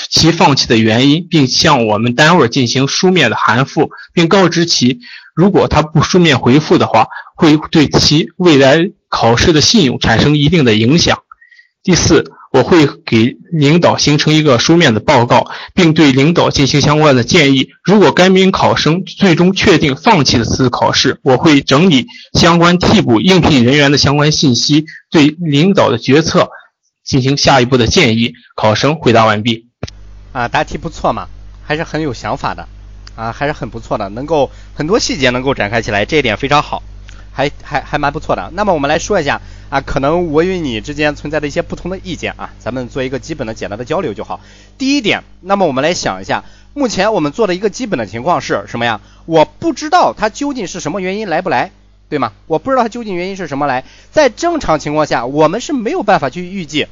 其放弃的原因，并向我们单位进行书面的函复，并告知其，如果他不书面回复的话，会对其未来考试的信用产生一定的影响。第四。我会给领导形成一个书面的报告，并对领导进行相关的建议。如果该名考生最终确定放弃了此次考试，我会整理相关替补应聘人员的相关信息，对领导的决策进行下一步的建议。考生回答完毕。啊，答题不错嘛，还是很有想法的，啊，还是很不错的，能够很多细节能够展开起来，这一点非常好，还还还蛮不错的。那么我们来说一下。啊，可能我与你之间存在的一些不同的意见啊，咱们做一个基本的简单的交流就好。第一点，那么我们来想一下，目前我们做的一个基本的情况是什么呀？我不知道他究竟是什么原因来不来，对吗？我不知道他究竟原因是什么来，在正常情况下，我们是没有办法去预计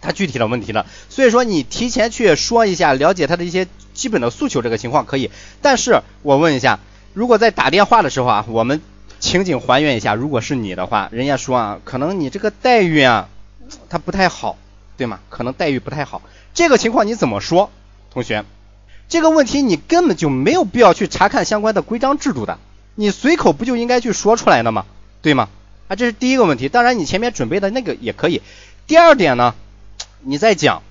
他具体的问题的。所以说，你提前去说一下，了解他的一些基本的诉求，这个情况可以。但是我问一下，如果在打电话的时候啊，我们。情景还原一下，如果是你的话，人家说啊，可能你这个待遇啊，它不太好，对吗？可能待遇不太好，这个情况你怎么说，同学？这个问题你根本就没有必要去查看相关的规章制度的，你随口不就应该去说出来的吗？对吗？啊，这是第一个问题。当然你前面准备的那个也可以。第二点呢，你再讲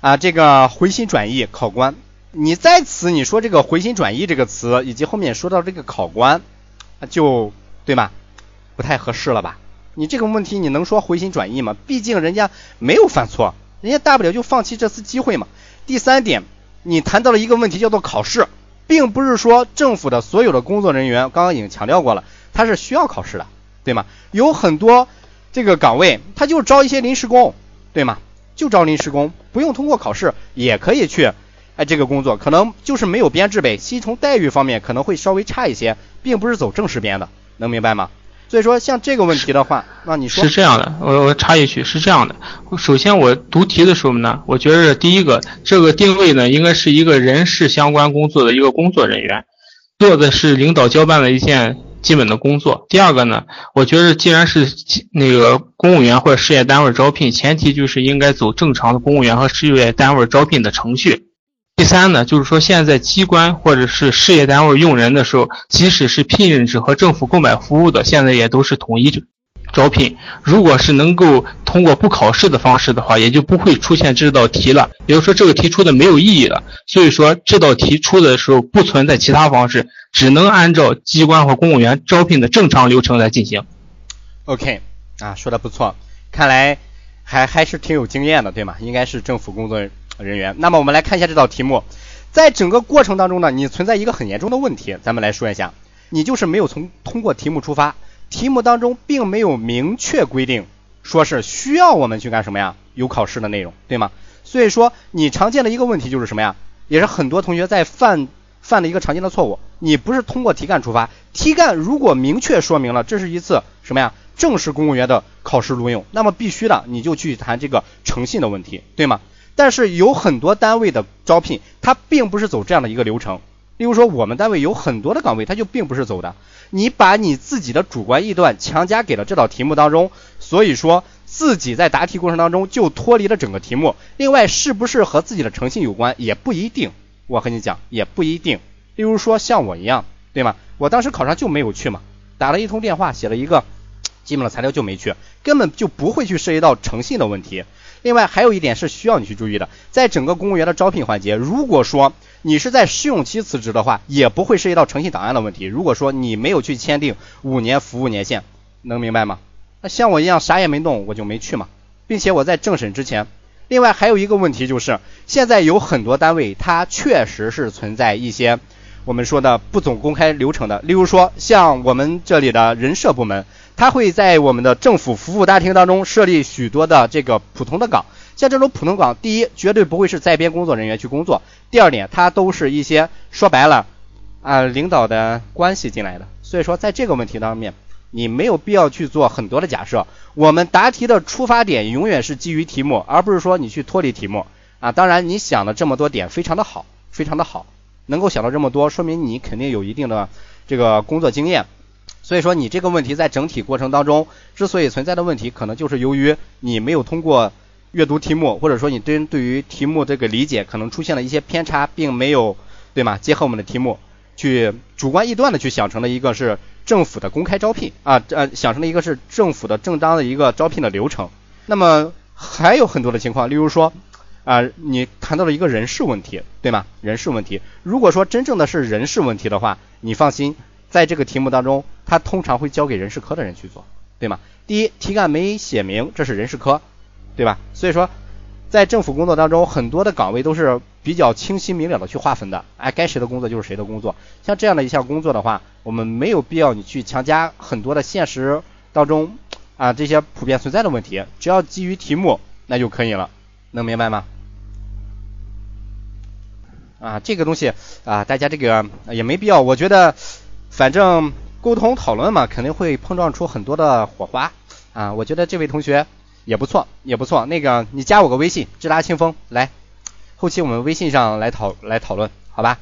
啊这个回心转意考官，你在此你说这个回心转意这个词，以及后面说到这个考官。就对吗？不太合适了吧？你这个问题你能说回心转意吗？毕竟人家没有犯错，人家大不了就放弃这次机会嘛。第三点，你谈到了一个问题叫做考试，并不是说政府的所有的工作人员，刚刚已经强调过了，他是需要考试的，对吗？有很多这个岗位，他就招一些临时工，对吗？就招临时工，不用通过考试也可以去。哎，这个工作可能就是没有编制呗，薪酬待遇方面可能会稍微差一些，并不是走正式编的，能明白吗？所以说像这个问题的话，那你说是这样的，我我插一句是这样的。首先我读题的时候呢，我觉得第一个这个定位呢，应该是一个人事相关工作的一个工作人员，做的是领导交办的一件基本的工作。第二个呢，我觉得既然是那个公务员或者事业单位招聘，前提就是应该走正常的公务员和事业单位招聘的程序。第三呢，就是说现在机关或者是事业单位用人的时候，即使是聘任制和政府购买服务的，现在也都是统一招聘。如果是能够通过不考试的方式的话，也就不会出现这道题了。也就是说，这个题出的没有意义了。所以说，这道题出的时候不存在其他方式，只能按照机关和公务员招聘的正常流程来进行。OK，啊，说的不错，看来还还是挺有经验的，对吗？应该是政府工作人。人员，那么我们来看一下这道题目，在整个过程当中呢，你存在一个很严重的问题，咱们来说一下，你就是没有从通过题目出发，题目当中并没有明确规定说是需要我们去干什么呀，有考试的内容，对吗？所以说你常见的一个问题就是什么呀，也是很多同学在犯犯的一个常见的错误，你不是通过题干出发，题干如果明确说明了这是一次什么呀，正式公务员的考试录用，那么必须的你就去谈这个诚信的问题，对吗？但是有很多单位的招聘，它并不是走这样的一个流程。例如说，我们单位有很多的岗位，它就并不是走的。你把你自己的主观臆断强加给了这道题目当中，所以说自己在答题过程当中就脱离了整个题目。另外，是不是和自己的诚信有关，也不一定。我和你讲，也不一定。例如说，像我一样，对吗？我当时考上就没有去嘛，打了一通电话，写了一个基本的材料就没去，根本就不会去涉及到诚信的问题。另外还有一点是需要你去注意的，在整个公务员的招聘环节，如果说你是在试用期辞职的话，也不会涉及到诚信档案的问题。如果说你没有去签订五年服务年限，能明白吗？那像我一样啥也没弄，我就没去嘛，并且我在政审之前。另外还有一个问题就是，现在有很多单位它确实是存在一些我们说的不走公开流程的，例如说像我们这里的人社部门。他会在我们的政府服务大厅当中设立许多的这个普通的岗，像这种普通岗，第一绝对不会是在编工作人员去工作，第二点，它都是一些说白了啊领导的关系进来的，所以说在这个问题当面，你没有必要去做很多的假设。我们答题的出发点永远是基于题目，而不是说你去脱离题目啊。当然，你想的这么多点非常的好，非常的好，能够想到这么多，说明你肯定有一定的这个工作经验。所以说你这个问题在整体过程当中之所以存在的问题，可能就是由于你没有通过阅读题目，或者说你对对于题目这个理解可能出现了一些偏差，并没有对吗？结合我们的题目去主观臆断的去想成了一个是政府的公开招聘啊，呃，想成了一个是政府的正当的一个招聘的流程。那么还有很多的情况，例如说啊，你谈到了一个人事问题，对吗？人事问题，如果说真正的是人事问题的话，你放心。在这个题目当中，他通常会交给人事科的人去做，对吗？第一，题干没写明这是人事科，对吧？所以说，在政府工作当中，很多的岗位都是比较清晰明了的去划分的，哎，该谁的工作就是谁的工作。像这样的一项工作的话，我们没有必要你去强加很多的现实当中啊这些普遍存在的问题，只要基于题目那就可以了，能明白吗？啊，这个东西啊，大家这个也没必要，我觉得。反正沟通讨论嘛，肯定会碰撞出很多的火花啊！我觉得这位同学也不错，也不错。那个你加我个微信，智达清风，来，后期我们微信上来讨来讨论，好吧？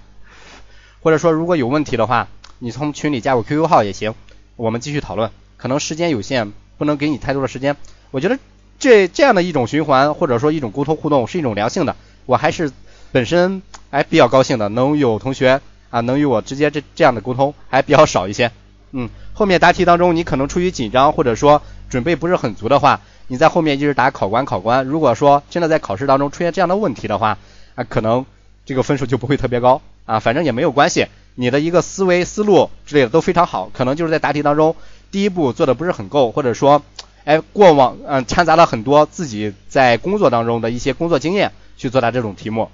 或者说如果有问题的话，你从群里加我 QQ 号也行，我们继续讨论。可能时间有限，不能给你太多的时间。我觉得这这样的一种循环或者说一种沟通互动是一种良性的，我还是本身还比较高兴的，能有同学。啊，能与我直接这这样的沟通还比较少一些，嗯，后面答题当中你可能出于紧张或者说准备不是很足的话，你在后面一直答考官考官，如果说真的在考试当中出现这样的问题的话，啊，可能这个分数就不会特别高啊，反正也没有关系，你的一个思维思路之类的都非常好，可能就是在答题当中第一步做的不是很够，或者说，哎，过往嗯掺杂了很多自己在工作当中的一些工作经验去作答这种题目。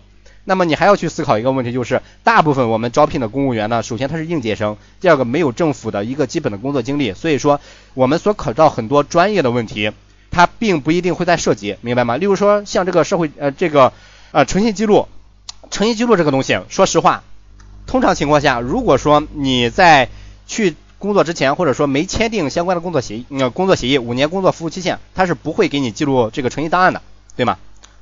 那么你还要去思考一个问题，就是大部分我们招聘的公务员呢，首先他是应届生，第二个没有政府的一个基本的工作经历，所以说我们所考到很多专业的问题，它并不一定会在涉及，明白吗？例如说像这个社会呃这个呃诚信记录，诚信记录这个东西，说实话，通常情况下，如果说你在去工作之前，或者说没签订相关的工作协议，呃工作协议五年工作服务期限，他是不会给你记录这个诚信档案的，对吗？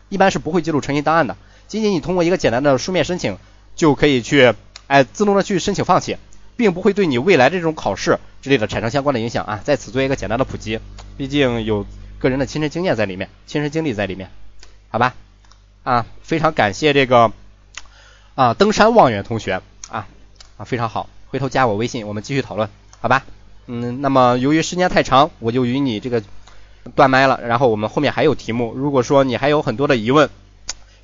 一般是不会记录诚信档案的。仅仅你通过一个简单的书面申请就可以去，哎，自动的去申请放弃。并不会对你未来这种考试之类的产生相关的影响啊。在此做一个简单的普及，毕竟有个人的亲身经验在里面，亲身经历在里面，好吧？啊，非常感谢这个啊登山望远同学啊啊非常好，回头加我微信，我们继续讨论，好吧？嗯，那么由于时间太长，我就与你这个断麦了。然后我们后面还有题目，如果说你还有很多的疑问，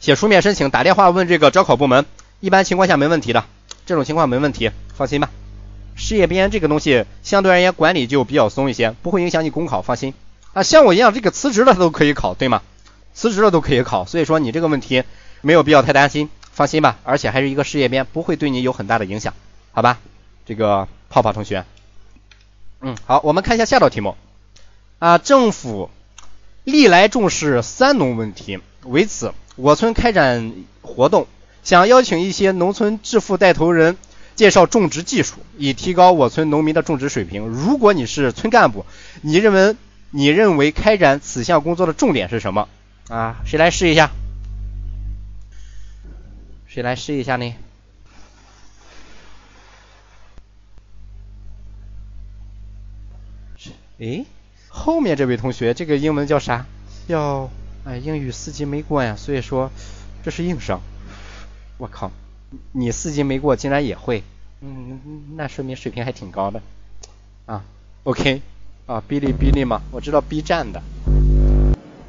写书面申请，打电话问这个招考部门，一般情况下没问题的，这种情况没问题，放心吧。事业编这个东西相对而言管理就比较松一些，不会影响你公考，放心。啊，像我一样这个辞职了都可以考，对吗？辞职了都可以考，所以说你这个问题没有必要太担心，放心吧。而且还是一个事业编，不会对你有很大的影响，好吧？这个泡泡同学。嗯，好，我们看一下下道题目啊。政府历来重视三农问题，为此，我村开展活动，想邀请一些农村致富带头人介绍种植技术，以提高我村农民的种植水平。如果你是村干部，你认为你认为开展此项工作的重点是什么啊？谁来试一下？谁来试一下呢？诶，后面这位同学，这个英文叫啥？叫哎，英语四级没过呀，所以说这是硬伤。我靠，你四级没过竟然也会，嗯，那说明水平还挺高的啊。OK，啊，哔哩哔哩嘛，我知道 B 站的。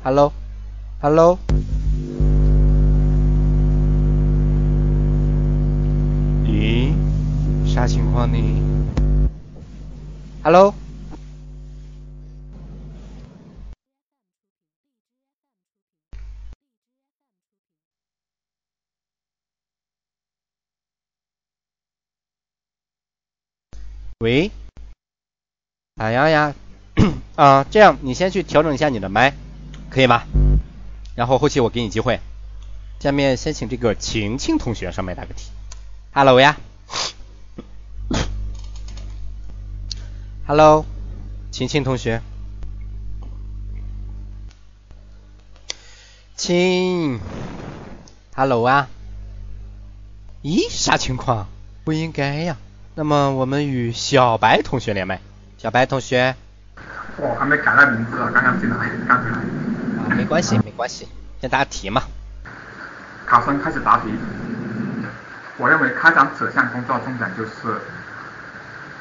Hello，Hello，咦，啥情况呢？Hello。喂，咋样呀？<clears throat> 啊，这样你先去调整一下你的麦，可以吗？然后后期我给你机会。下面先请这个晴晴同学上麦答个题。Hello 呀，Hello，晴晴同学，晴，Hello 啊？咦，啥情况？不应该呀。那么我们与小白同学连麦，小白同学，我还没改到名字，刚刚进来，刚进来。啊，没关系，没关系，先答题嘛。考生开始答题。我认为开展此项工作重点就是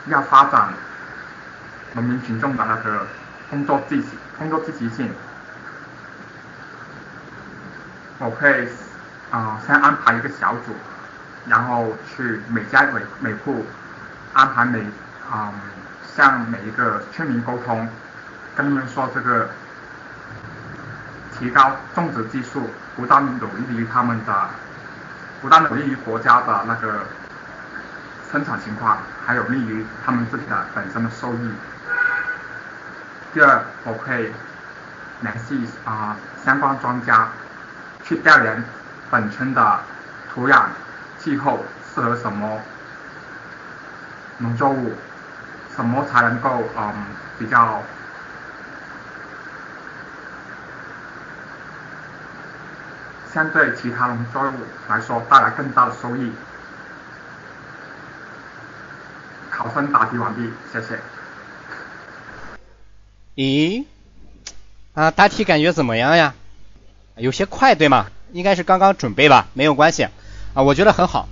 要发展农民群众的那个工作积极、工作积极性。我会啊，先安排一个小组，然后去每家每每户。安排每啊向每一个村民沟通，跟他们说这个提高种植技术，不但有利于他们的，不但有利于国家的那个生产情况，还有利于他们自己的本身的收益。第二，我会联系啊相关专家去调研本村的土壤、气候适合什么。农作物什么才能够嗯比较相对其他农作物来说带来更大的收益？考生答题完毕，谢谢。咦，啊，答题感觉怎么样呀？有些快对吗？应该是刚刚准备吧，没有关系啊，我觉得很好。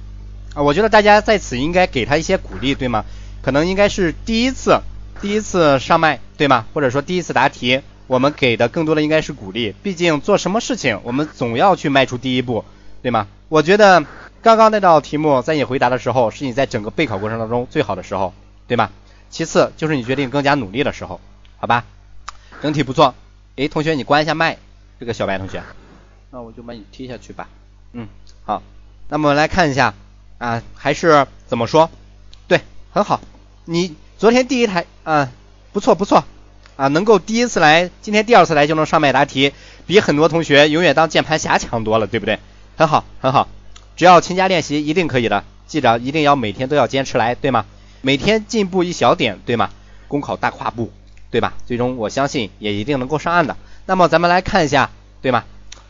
啊，我觉得大家在此应该给他一些鼓励，对吗？可能应该是第一次，第一次上麦，对吗？或者说第一次答题，我们给的更多的应该是鼓励。毕竟做什么事情，我们总要去迈出第一步，对吗？我觉得刚刚那道题目在你回答的时候，是你在整个备考过程当中最好的时候，对吗？其次就是你决定更加努力的时候，好吧？整体不错。诶，同学你关一下麦，这个小白同学，那我就把你踢下去吧。嗯，好。那么来看一下。啊，还是怎么说？对，很好。你昨天第一台啊，不错不错啊，能够第一次来，今天第二次来就能上麦答题，比很多同学永远当键盘侠强多了，对不对？很好很好，只要勤加练习，一定可以的。记着，一定要每天都要坚持来，对吗？每天进步一小点，对吗？公考大跨步，对吧？最终我相信也一定能够上岸的。那么咱们来看一下，对吗？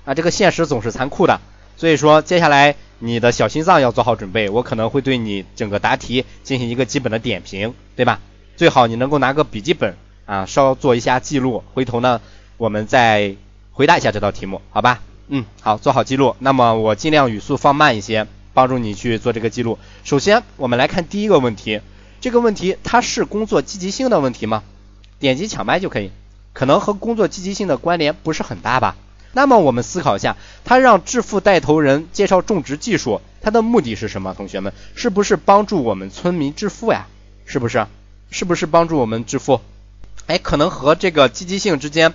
啊，这个现实总是残酷的。所以说接下来你的小心脏要做好准备，我可能会对你整个答题进行一个基本的点评，对吧？最好你能够拿个笔记本啊，稍做一下记录，回头呢我们再回答一下这道题目，好吧？嗯，好，做好记录。那么我尽量语速放慢一些，帮助你去做这个记录。首先我们来看第一个问题，这个问题它是工作积极性的问题吗？点击抢麦就可以，可能和工作积极性的关联不是很大吧？那么我们思考一下，他让致富带头人介绍种植技术，他的目的是什么？同学们，是不是帮助我们村民致富呀？是不是？是不是帮助我们致富？哎，可能和这个积极性之间，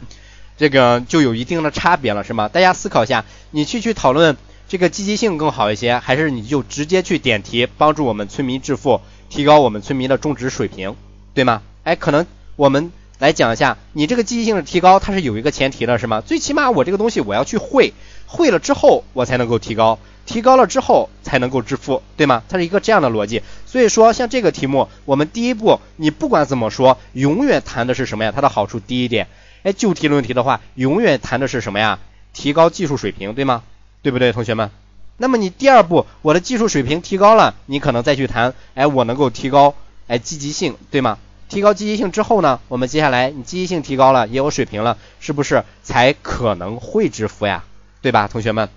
这个就有一定的差别了，是吗？大家思考一下，你去去讨论这个积极性更好一些，还是你就直接去点题，帮助我们村民致富，提高我们村民的种植水平，对吗？哎，可能我们。来讲一下，你这个积极性的提高，它是有一个前提的，是吗？最起码我这个东西我要去会，会了之后我才能够提高，提高了之后才能够致富，对吗？它是一个这样的逻辑。所以说，像这个题目，我们第一步，你不管怎么说，永远谈的是什么呀？它的好处第一点，哎，就题论题的话，永远谈的是什么呀？提高技术水平，对吗？对不对，同学们？那么你第二步，我的技术水平提高了，你可能再去谈，哎，我能够提高，哎，积极性，对吗？提高积极性之后呢，我们接下来你积极性提高了，也有水平了，是不是才可能会致富呀？对吧，同学们？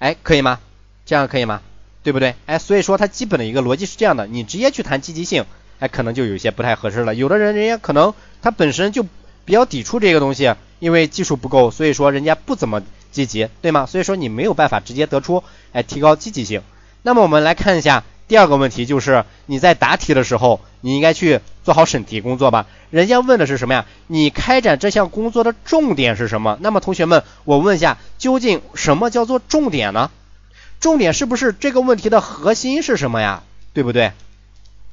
哎，可以吗？这样可以吗？对不对？哎，所以说它基本的一个逻辑是这样的，你直接去谈积极性，哎，可能就有些不太合适了。有的人人家可能他本身就比较抵触这个东西，因为技术不够，所以说人家不怎么积极，对吗？所以说你没有办法直接得出哎提高积极性。那么我们来看一下。第二个问题就是你在答题的时候，你应该去做好审题工作吧。人家问的是什么呀？你开展这项工作的重点是什么？那么同学们，我问一下，究竟什么叫做重点呢？重点是不是这个问题的核心是什么呀？对不对？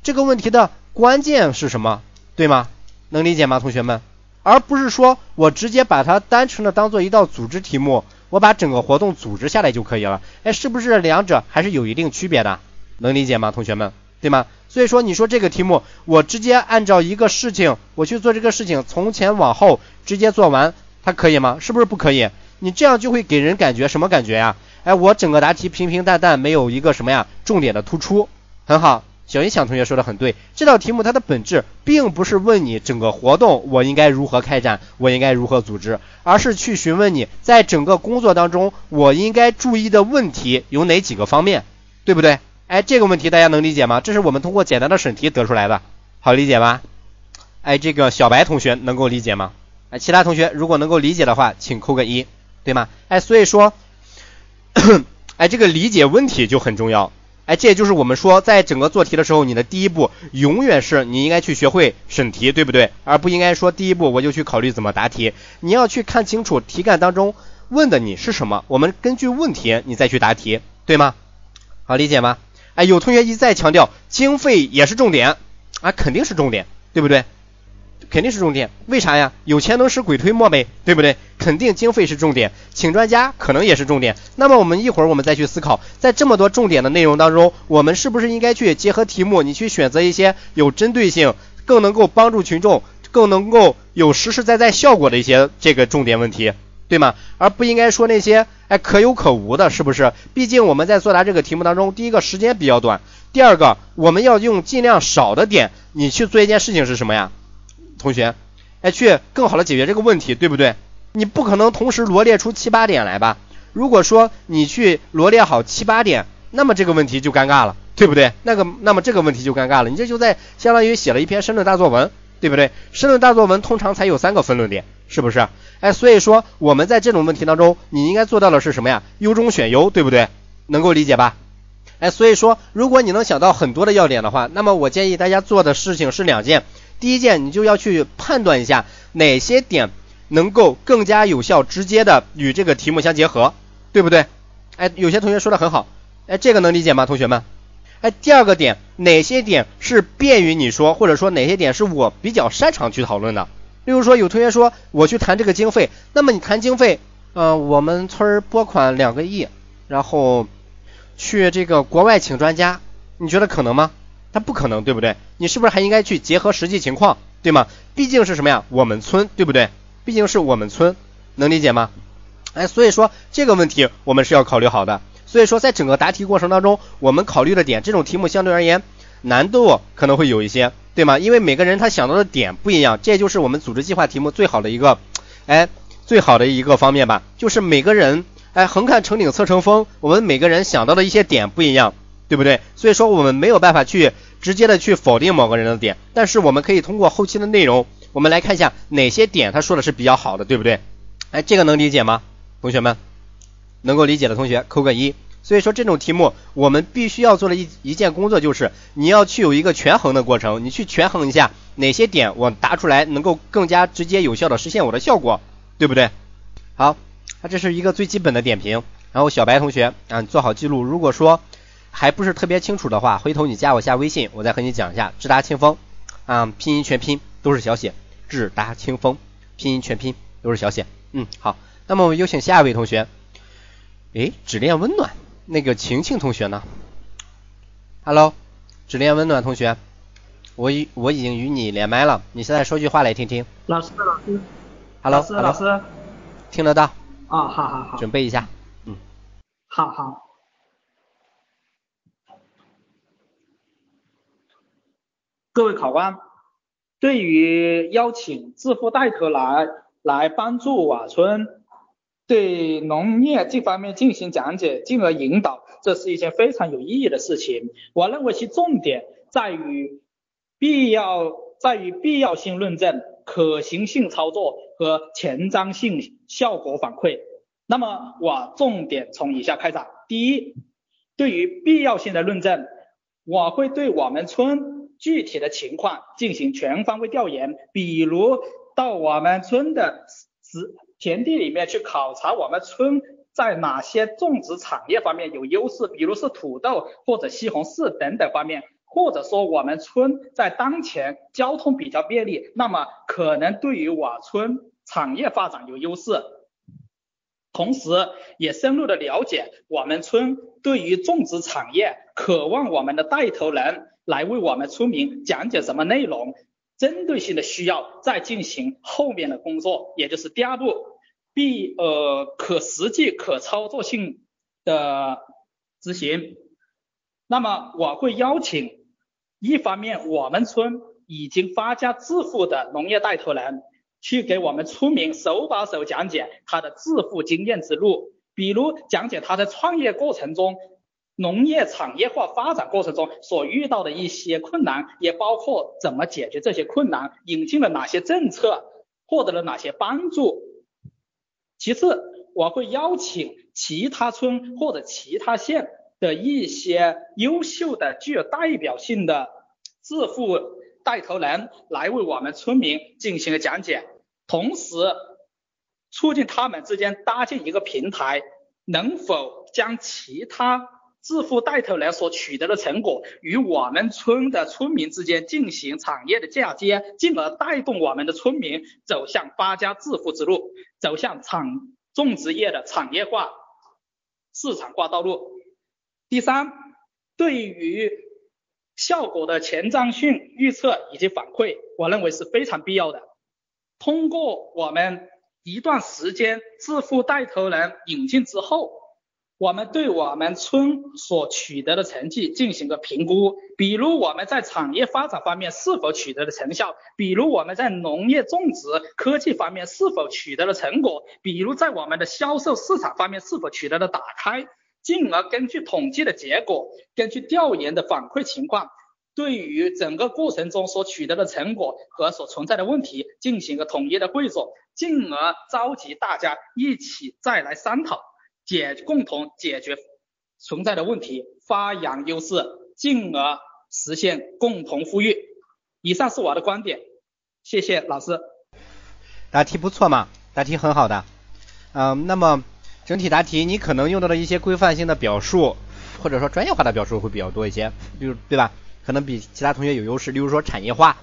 这个问题的关键是什么？对吗？能理解吗，同学们？而不是说我直接把它单纯的当做一道组织题目，我把整个活动组织下来就可以了。哎，是不是两者还是有一定区别的？能理解吗，同学们，对吗？所以说，你说这个题目，我直接按照一个事情，我去做这个事情，从前往后直接做完，它可以吗？是不是不可以？你这样就会给人感觉什么感觉呀？哎，我整个答题平平淡淡，没有一个什么呀重点的突出，很好。小音响同学说的很对，这道题目它的本质并不是问你整个活动我应该如何开展，我应该如何组织，而是去询问你在整个工作当中我应该注意的问题有哪几个方面，对不对？哎，这个问题大家能理解吗？这是我们通过简单的审题得出来的，好理解吗？哎，这个小白同学能够理解吗？哎，其他同学如果能够理解的话，请扣个一，对吗？哎，所以说，<coughs> 哎，这个理解问题就很重要。哎，这也就是我们说，在整个做题的时候，你的第一步永远是你应该去学会审题，对不对？而不应该说第一步我就去考虑怎么答题。你要去看清楚题干当中问的你是什么，我们根据问题你再去答题，对吗？好理解吗？有同学一再强调经费也是重点啊，肯定是重点，对不对？肯定是重点，为啥呀？有钱能使鬼推磨呗，对不对？肯定经费是重点，请专家可能也是重点。那么我们一会儿我们再去思考，在这么多重点的内容当中，我们是不是应该去结合题目，你去选择一些有针对性、更能够帮助群众、更能够有实实在在效果的一些这个重点问题？对吗？而不应该说那些哎可有可无的，是不是？毕竟我们在作答这个题目当中，第一个时间比较短，第二个我们要用尽量少的点，你去做一件事情是什么呀？同学，哎，去更好的解决这个问题，对不对？你不可能同时罗列出七八点来吧？如果说你去罗列好七八点，那么这个问题就尴尬了，对不对？那个，那么这个问题就尴尬了，你这就在相当于写了一篇申论大作文，对不对？申论大作文通常才有三个分论点，是不是？哎，所以说我们在这种问题当中，你应该做到的是什么呀？优中选优，对不对？能够理解吧？哎，所以说如果你能想到很多的要点的话，那么我建议大家做的事情是两件。第一件，你就要去判断一下哪些点能够更加有效、直接的与这个题目相结合，对不对？哎，有些同学说的很好，哎，这个能理解吗，同学们？哎，第二个点，哪些点是便于你说，或者说哪些点是我比较擅长去讨论的？例如说，有同学说我去谈这个经费，那么你谈经费，嗯，我们村拨款两个亿，然后去这个国外请专家，你觉得可能吗？它不可能，对不对？你是不是还应该去结合实际情况，对吗？毕竟是什么呀？我们村，对不对？毕竟是我们村，能理解吗？哎，所以说这个问题我们是要考虑好的。所以说在整个答题过程当中，我们考虑的点，这种题目相对而言难度可能会有一些，对吗？因为每个人他想到的点不一样，这就是我们组织计划题目最好的一个，哎，最好的一个方面吧，就是每个人，哎，横看成岭侧成峰，我们每个人想到的一些点不一样，对不对？所以说我们没有办法去直接的去否定某个人的点，但是我们可以通过后期的内容，我们来看一下哪些点他说的是比较好的，对不对？哎，这个能理解吗，同学们？能够理解的同学扣个一。所以说这种题目，我们必须要做的一一件工作就是，你要去有一个权衡的过程，你去权衡一下哪些点我答出来能够更加直接有效的实现我的效果，对不对？好，那这是一个最基本的点评。然后小白同学啊，做好记录。如果说还不是特别清楚的话，回头你加我下微信，我再和你讲一下。智达清风啊，拼音全拼都是小写，智达清风拼音全拼都是小写。嗯，好。那么我们有请下一位同学。诶，只恋温暖。那个晴晴同学呢？Hello，只恋温暖同学，我已我已经与你连麦了，你现在说句话来听听。老师，老师。Hello，老师，老师。听得到。啊，好好好。准备一下，嗯。好好。各位考官，对于邀请致富带头来来帮助瓦村。对农业这方面进行讲解，进而引导，这是一件非常有意义的事情。我认为其重点在于必要，在于必要性论证、可行性操作和前瞻性效果反馈。那么我重点从以下开展：第一，对于必要性的论证，我会对我们村具体的情况进行全方位调研，比如到我们村的实。田地里面去考察我们村在哪些种植产业方面有优势，比如是土豆或者西红柿等等方面，或者说我们村在当前交通比较便利，那么可能对于我村产业发展有优势。同时，也深入的了解我们村对于种植产业渴望我们的带头人来为我们村民讲解什么内容，针对性的需要再进行后面的工作，也就是第二步。必呃可实际可操作性的执行，那么我会邀请一方面我们村已经发家致富的农业带头人，去给我们村民手把手讲解他的致富经验之路，比如讲解他在创业过程中、农业产业化发展过程中所遇到的一些困难，也包括怎么解决这些困难，引进了哪些政策，获得了哪些帮助。其次，我会邀请其他村或者其他县的一些优秀的、具有代表性的致富带头人来为我们村民进行讲解，同时促进他们之间搭建一个平台，能否将其他致富带头人所取得的成果与我们村的村民之间进行产业的嫁接，进而带动我们的村民走向发家致富之路。走向产种植业的产业化、市场化道路。第三，对于效果的前瞻性预测以及反馈，我认为是非常必要的。通过我们一段时间致富带头人引进之后。我们对我们村所取得的成绩进行个评估，比如我们在产业发展方面是否取得了成效，比如我们在农业种植科技方面是否取得了成果，比如在我们的销售市场方面是否取得了打开，进而根据统计的结果，根据调研的反馈情况，对于整个过程中所取得的成果和所存在的问题进行个统一的汇总，进而召集大家一起再来商讨。解共同解决存在的问题，发扬优势，进而实现共同富裕。以上是我的观点，谢谢老师。答题不错嘛，答题很好的。嗯，那么整体答题你可能用到的一些规范性的表述，或者说专业化的表述会比较多一些，比如对吧？可能比其他同学有优势，例如说产业化，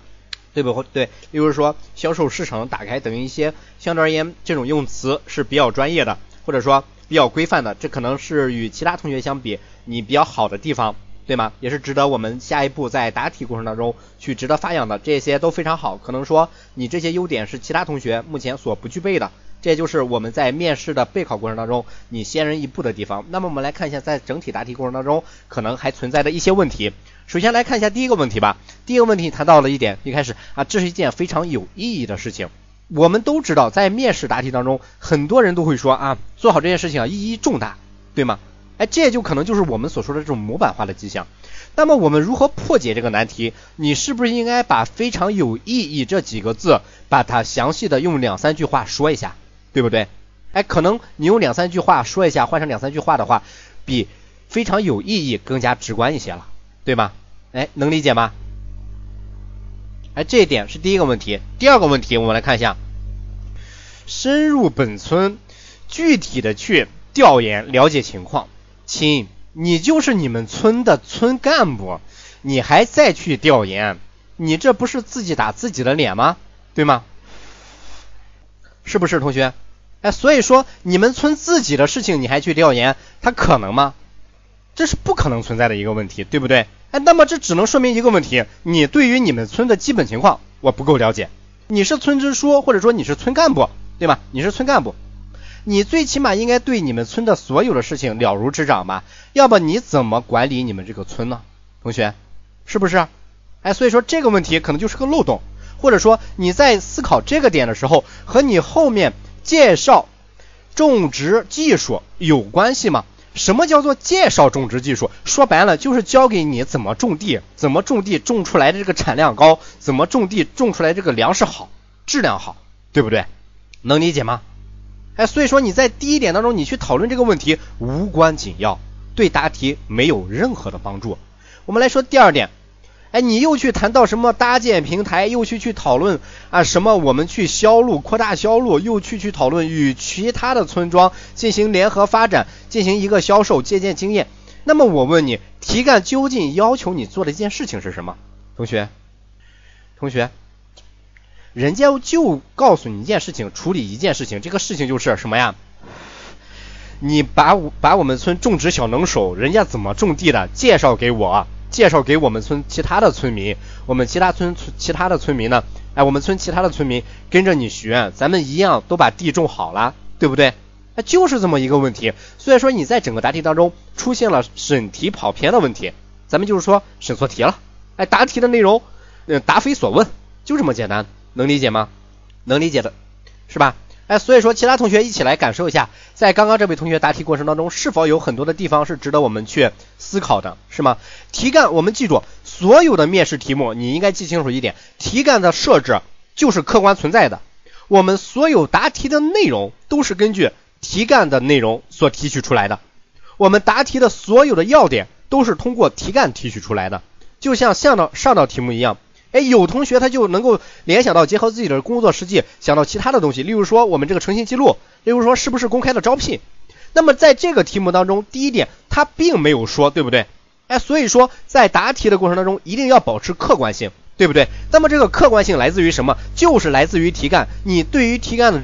对不？对，例如说销售市场打开等一些相对而言这种用词是比较专业的，或者说。比较规范的，这可能是与其他同学相比你比较好的地方，对吗？也是值得我们下一步在答题过程当中去值得发扬的，这些都非常好。可能说你这些优点是其他同学目前所不具备的，这就是我们在面试的备考过程当中你先人一步的地方。那么我们来看一下，在整体答题过程当中，可能还存在的一些问题。首先来看一下第一个问题吧。第一个问题谈到了一点，一开始啊，这是一件非常有意义的事情。我们都知道，在面试答题当中，很多人都会说啊，做好这件事情啊，意义重大，对吗？哎，这就可能就是我们所说的这种模板化的迹象。那么我们如何破解这个难题？你是不是应该把非常有意义这几个字，把它详细的用两三句话说一下，对不对？哎，可能你用两三句话说一下，换成两三句话的话，比非常有意义更加直观一些了，对吗？哎，能理解吗？哎，这一点是第一个问题。第二个问题，我们来看一下，深入本村，具体的去调研了解情况。亲，你就是你们村的村干部，你还再去调研，你这不是自己打自己的脸吗？对吗？是不是同学？哎，所以说你们村自己的事情你还去调研，它可能吗？这是不可能存在的一个问题，对不对？哎，那么这只能说明一个问题：你对于你们村的基本情况我不够了解。你是村支书，或者说你是村干部，对吧？你是村干部，你最起码应该对你们村的所有的事情了如指掌吧？要不你怎么管理你们这个村呢？同学，是不是？哎，所以说这个问题可能就是个漏洞，或者说你在思考这个点的时候，和你后面介绍种植技术有关系吗？什么叫做介绍种植技术？说白了就是教给你怎么种地，怎么种地种出来的这个产量高，怎么种地种出来这个粮食好，质量好，对不对？能理解吗？哎，所以说你在第一点当中你去讨论这个问题无关紧要，对答题没有任何的帮助。我们来说第二点。哎，你又去谈到什么搭建平台，又去去讨论啊什么我们去销路扩大销路，又去去讨论与其他的村庄进行联合发展，进行一个销售借鉴经验。那么我问你，题干究竟要求你做的一件事情是什么？同学，同学，人家就告诉你一件事情，处理一件事情，这个事情就是什么呀？你把我把我们村种植小能手，人家怎么种地的，介绍给我。介绍给我们村其他的村民，我们其他村村其他的村民呢？哎，我们村其他的村民跟着你学，咱们一样都把地种好了，对不对？哎，就是这么一个问题。所以说你在整个答题当中出现了审题跑偏的问题，咱们就是说审错题了。哎，答题的内容，嗯，答非所问，就这么简单，能理解吗？能理解的，是吧？哎，所以说其他同学一起来感受一下，在刚刚这位同学答题过程当中，是否有很多的地方是值得我们去思考的，是吗？题干我们记住，所有的面试题目你应该记清楚一点，题干的设置就是客观存在的，我们所有答题的内容都是根据题干的内容所提取出来的，我们答题的所有的要点都是通过题干提取出来的，就像上道上道题目一样。哎，有同学他就能够联想到，结合自己的工作实际，想到其他的东西，例如说我们这个诚信记录，例如说是不是公开的招聘。那么在这个题目当中，第一点他并没有说，对不对？哎，所以说在答题的过程当中，一定要保持客观性，对不对？那么这个客观性来自于什么？就是来自于题干，你对于题干的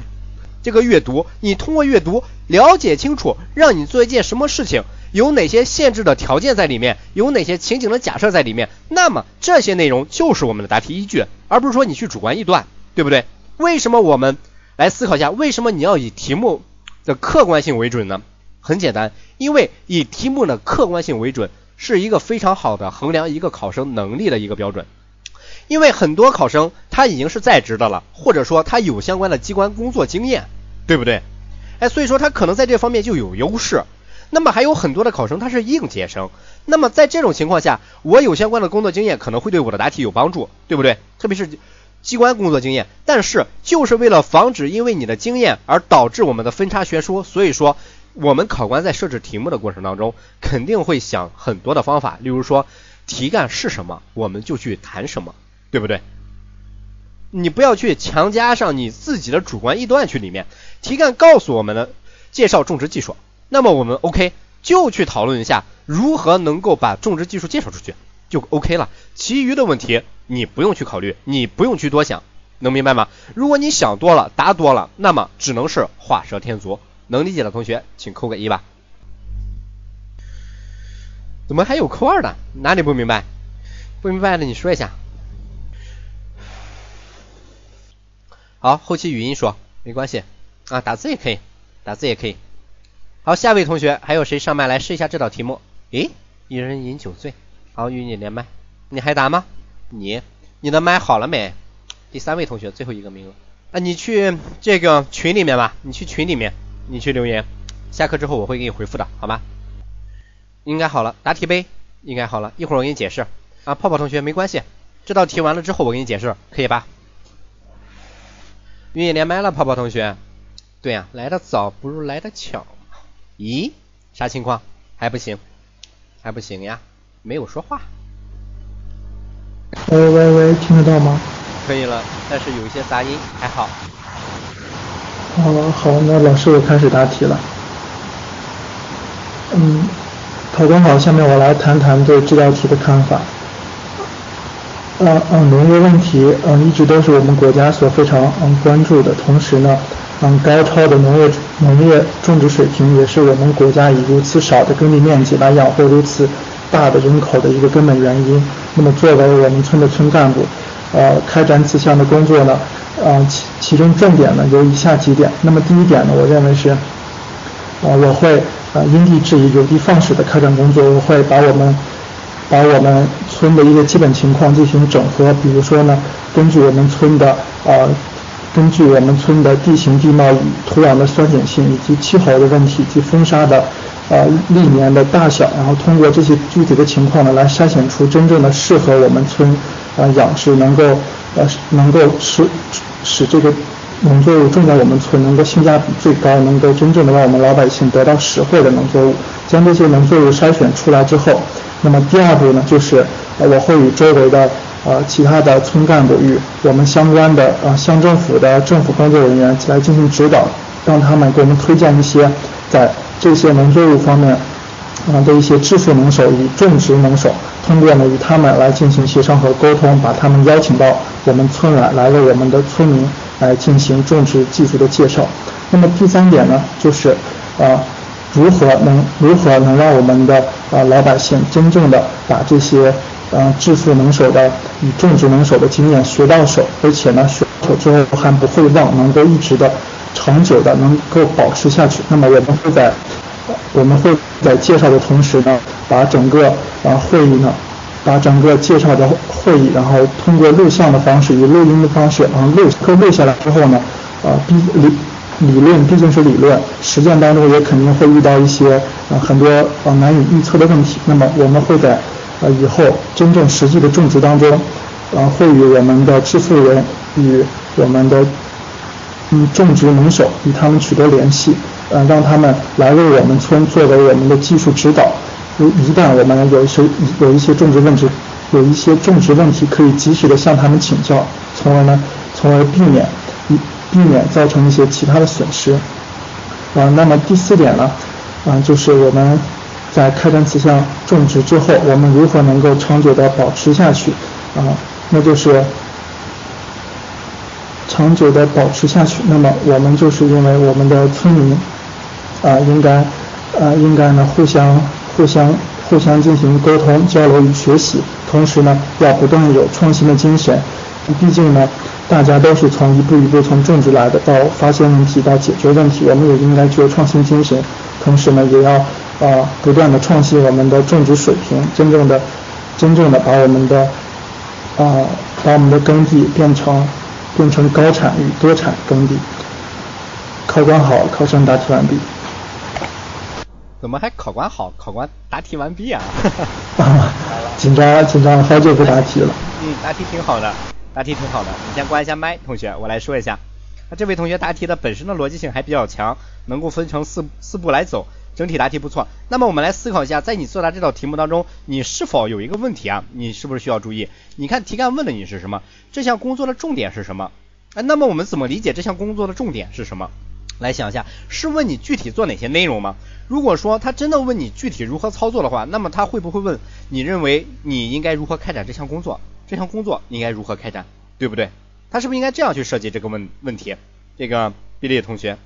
这个阅读，你通过阅读了解清楚，让你做一件什么事情。有哪些限制的条件在里面？有哪些情景的假设在里面？那么这些内容就是我们的答题依据，而不是说你去主观臆断，对不对？为什么我们来思考一下，为什么你要以题目的客观性为准呢？很简单，因为以题目的客观性为准是一个非常好的衡量一个考生能力的一个标准。因为很多考生他已经是在职的了，或者说他有相关的机关工作经验，对不对？哎，所以说他可能在这方面就有优势。那么还有很多的考生他是应届生，那么在这种情况下，我有相关的工作经验可能会对我的答题有帮助，对不对？特别是机关工作经验。但是就是为了防止因为你的经验而导致我们的分差悬殊，所以说我们考官在设置题目的过程当中肯定会想很多的方法，例如说题干是什么，我们就去谈什么，对不对？你不要去强加上你自己的主观臆断去里面。题干告诉我们的介绍种植技术。那么我们 OK 就去讨论一下如何能够把种植技术介绍出去，就 OK 了。其余的问题你不用去考虑，你不用去多想，能明白吗？如果你想多了，答多了，那么只能是画蛇添足。能理解的同学请扣个一吧。怎么还有扣二的？哪里不明白？不明白的你说一下。好，后期语音说没关系。啊，打字也可以，打字也可以。好，下位同学还有谁上麦来试一下这道题目？诶，一人饮酒醉。好，与你连麦，你还答吗？你，你的麦好了没？第三位同学最后一个名额，啊，你去这个群里面吧，你去群里面，你去留言，下课之后我会给你回复的，好吗？应该好了，答题呗，应该好了，一会儿我给你解释。啊，泡泡同学没关系，这道题完了之后我给你解释，可以吧？与你连麦了，泡泡同学。对呀，来的早不如来的巧。咦，啥情况？还不行，还不行呀？没有说话。喂喂喂，听得到吗？可以了，但是有一些杂音，还好。哦，好，那老师我开始答题了。嗯，考官好，下面我来谈谈对这道题的看法。嗯嗯，农业问题嗯一直都是我们国家所非常嗯关注的，同时呢，嗯高超的农业农业种植水平也是我们国家以如此少的耕地面积来养活如此。大的人口的一个根本原因。那么作为我们村的村干部，呃，开展此项的工作呢，呃，其其中重点呢有以下几点。那么第一点呢，我认为是，呃，我会呃因地制宜、有的放矢的开展工作。我会把我们把我们村的一个基本情况进行整合。比如说呢，根据我们村的呃，根据我们村的地形地貌土壤的酸碱性，以及气候的问题及风沙的。呃，历年的大小，然后通过这些具体的情况呢，来筛选出真正的适合我们村呃养殖，能够呃能够使使这个农作物种在我们村能够性价比最高，能够真正的让我们老百姓得到实惠的农作物。将这些农作物筛选出来之后，那么第二步呢，就是呃我会与周围的呃其他的村干部与我们相关的呃乡政府的政府工作人员来进行指导，让他们给我们推荐一些在这些农作物方面啊的一些致富能手与种植能手，通过呢与他们来进行协商和沟通，把他们邀请到我们村来，来为我们的村民来进行种植技术的介绍。那么第三点呢，就是呃如何能如何能让我们的呃老百姓真正的把这些啊致富能手的以种植能手的经验学到手，而且呢学到手之后还不会忘，能够一直的。长久的能够保持下去，那么我们会在我们会在介绍的同时呢，把整个啊会议呢，把整个介绍的会议，然后通过录像的方式，以录音的方式，然后录课录下来之后呢，啊，毕理理论毕竟是理论，实践当中也肯定会遇到一些啊很多啊难以预测的问题。那么我们会在呃以后真正实际的种植当中，啊会与我们的致富人与我们的。嗯种植能手与他们取得联系，呃，让他们来为我们村作为我们的技术指导。如一旦我们有一些有一些种植问题，有一些种植问题，可以及时的向他们请教，从而呢，从而避免避免造成一些其他的损失。啊，那么第四点呢，啊，就是我们在开展此项种植之后，我们如何能够长久的保持下去？啊，那就是。长久的保持下去，那么我们就是因为我们的村民啊，应该啊，应该呢互相互相互相进行沟通交流与学习，同时呢要不断有创新的精神。毕竟呢，大家都是从一步一步从种植来的，到发现问题到解决问题，我们也应该具有创新精神。同时呢，也要啊不断的创新我们的种植水平，真正的真正的把我们的啊把我们的耕地变成。变成高产与多产耕地。考官好，考生答题完毕。怎么还考官好？考官答题完毕啊？<laughs> 紧张紧张了好久不答题了。嗯，答题挺好的，答题挺好的。你先关一下麦，同学，我来说一下。那这位同学答题的本身的逻辑性还比较强，能够分成四四步来走。整体答题不错，那么我们来思考一下，在你作答这道题目当中，你是否有一个问题啊？你是不是需要注意？你看题干问的你是什么？这项工作的重点是什么？哎，那么我们怎么理解这项工作的重点是什么？来想一下，是问你具体做哪些内容吗？如果说他真的问你具体如何操作的话，那么他会不会问你认为你应该如何开展这项工作？这项工作应该如何开展？对不对？他是不是应该这样去设计这个问问题？这个比利同学，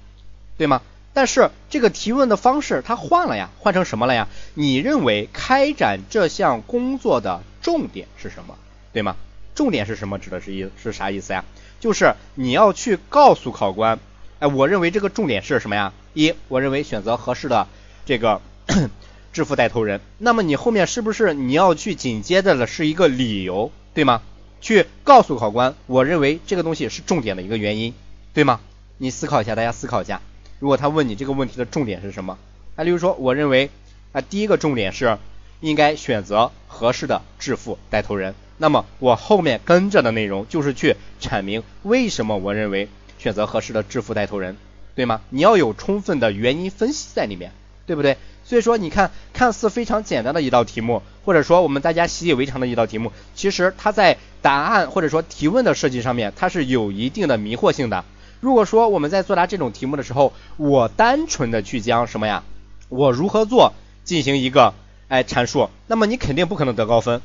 对吗？但是这个提问的方式它换了呀，换成什么了呀？你认为开展这项工作的重点是什么？对吗？重点是什么？指的是意是啥意思呀？就是你要去告诉考官，哎，我认为这个重点是什么呀？一，我认为选择合适的这个 <coughs> 致富带头人。那么你后面是不是你要去紧接着的是一个理由，对吗？去告诉考官，我认为这个东西是重点的一个原因，对吗？你思考一下，大家思考一下。如果他问你这个问题的重点是什么？那，例如说，我认为啊，第一个重点是应该选择合适的致富带头人。那么我后面跟着的内容就是去阐明为什么我认为。选择合适的致富带头人，对吗？你要有充分的原因分析在里面，对不对？所以说，你看看似非常简单的一道题目，或者说我们大家习以为常的一道题目，其实它在答案或者说提问的设计上面，它是有一定的迷惑性的。如果说我们在作答这种题目的时候，我单纯的去将什么呀，我如何做进行一个哎阐述，那么你肯定不可能得高分，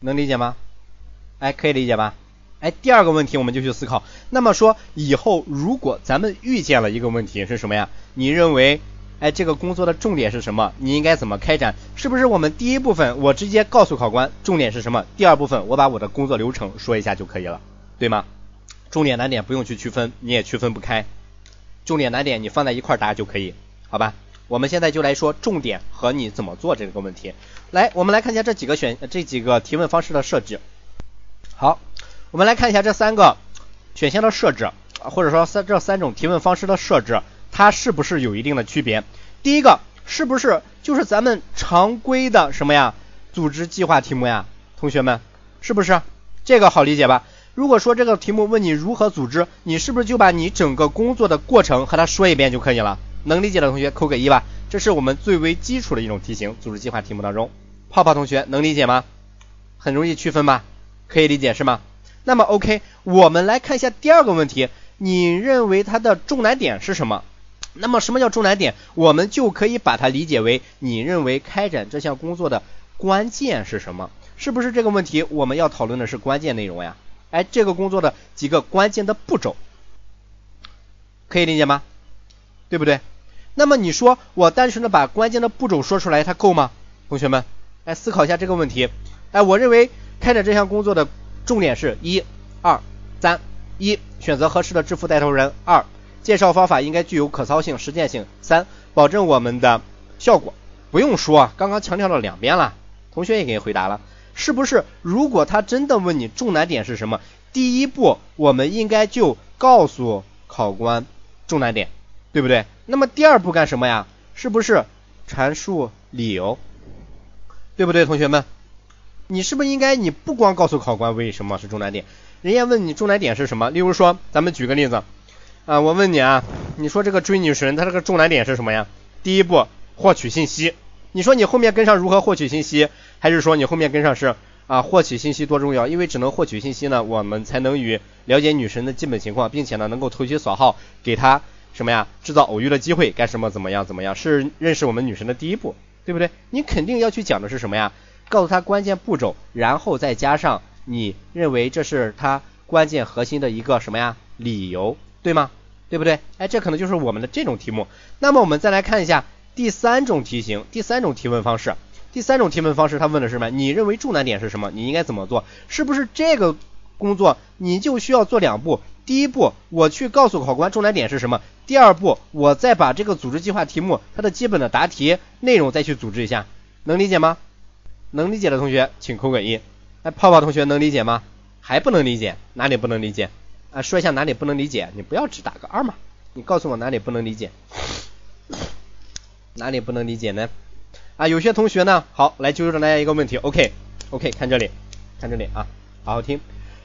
能理解吗？哎，可以理解吧？哎，第二个问题我们就去思考。那么说以后如果咱们遇见了一个问题是什么呀？你认为，哎，这个工作的重点是什么？你应该怎么开展？是不是我们第一部分我直接告诉考官重点是什么？第二部分我把我的工作流程说一下就可以了，对吗？重点难点不用去区分，你也区分不开。重点难点你放在一块答就可以，好吧？我们现在就来说重点和你怎么做这个问题。来，我们来看一下这几个选这几个提问方式的设置。好。我们来看一下这三个选项的设置，或者说三这三种提问方式的设置，它是不是有一定的区别？第一个是不是就是咱们常规的什么呀？组织计划题目呀？同学们，是不是？这个好理解吧？如果说这个题目问你如何组织，你是不是就把你整个工作的过程和他说一遍就可以了？能理解的同学扣个一吧。这是我们最为基础的一种题型，组织计划题目当中。泡泡同学能理解吗？很容易区分吧？可以理解是吗？那么 OK，我们来看一下第二个问题，你认为它的重难点是什么？那么什么叫重难点？我们就可以把它理解为你认为开展这项工作的关键是什么？是不是这个问题我们要讨论的是关键内容呀？哎，这个工作的几个关键的步骤，可以理解吗？对不对？那么你说我单纯的把关键的步骤说出来，它够吗？同学们，来思考一下这个问题。哎，我认为开展这项工作的。重点是一、二、三：一、选择合适的致富带头人；二、介绍方法应该具有可操性、实践性；三、保证我们的效果。不用说，刚刚强调了两遍了，同学也给回答了，是不是？如果他真的问你重难点是什么，第一步我们应该就告诉考官重难点，对不对？那么第二步干什么呀？是不是阐述理由？对不对，同学们？你是不是应该你不光告诉考官为什么是重难点，人家问你重难点是什么？例如说，咱们举个例子啊，我问你啊，你说这个追女神，它这个重难点是什么呀？第一步获取信息，你说你后面跟上如何获取信息，还是说你后面跟上是啊获取信息多重要？因为只能获取信息呢，我们才能与了解女神的基本情况，并且呢能够投其所好，给她什么呀制造偶遇的机会，干什么怎么样怎么样，是认识我们女神的第一步，对不对？你肯定要去讲的是什么呀？告诉她关键步骤，然后再加上你认为这是她关键核心的一个什么呀理由，对吗？对不对？哎，这可能就是我们的这种题目。那么我们再来看一下第三种题型，第三种提问方式。第三种提问方式，他问的是什么？你认为重难点是什么？你应该怎么做？是不是这个工作你就需要做两步？第一步，我去告诉考官重难点是什么；第二步，我再把这个组织计划题目它的基本的答题内容再去组织一下，能理解吗？能理解的同学请扣个一，哎，泡泡同学能理解吗？还不能理解，哪里不能理解？啊，说一下哪里不能理解，你不要只打个二嘛，你告诉我哪里不能理解，哪里不能理解呢？啊，有些同学呢，好，来纠正大家一个问题，OK，OK，看这里，看这里啊，好好听，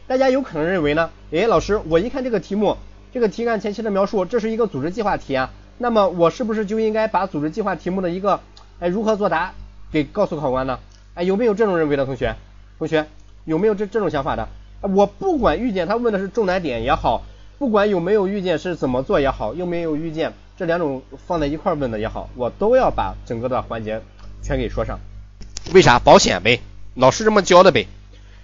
大家有可能认为呢，哎，老师，我一看这个题目，这个题干前期的描述，这是一个组织计划题啊，那么我是不是就应该把组织计划题目的一个，哎，如何作答给告诉考官呢？哎，有没有这种认为的同学？同学有没有这这种想法的？我不管遇见他问的是重难点也好，不管有没有遇见是怎么做也好，又没有遇见这两种放在一块问的也好，我都要把整个的环节全给说上。为啥？保险呗，老师这么教的呗。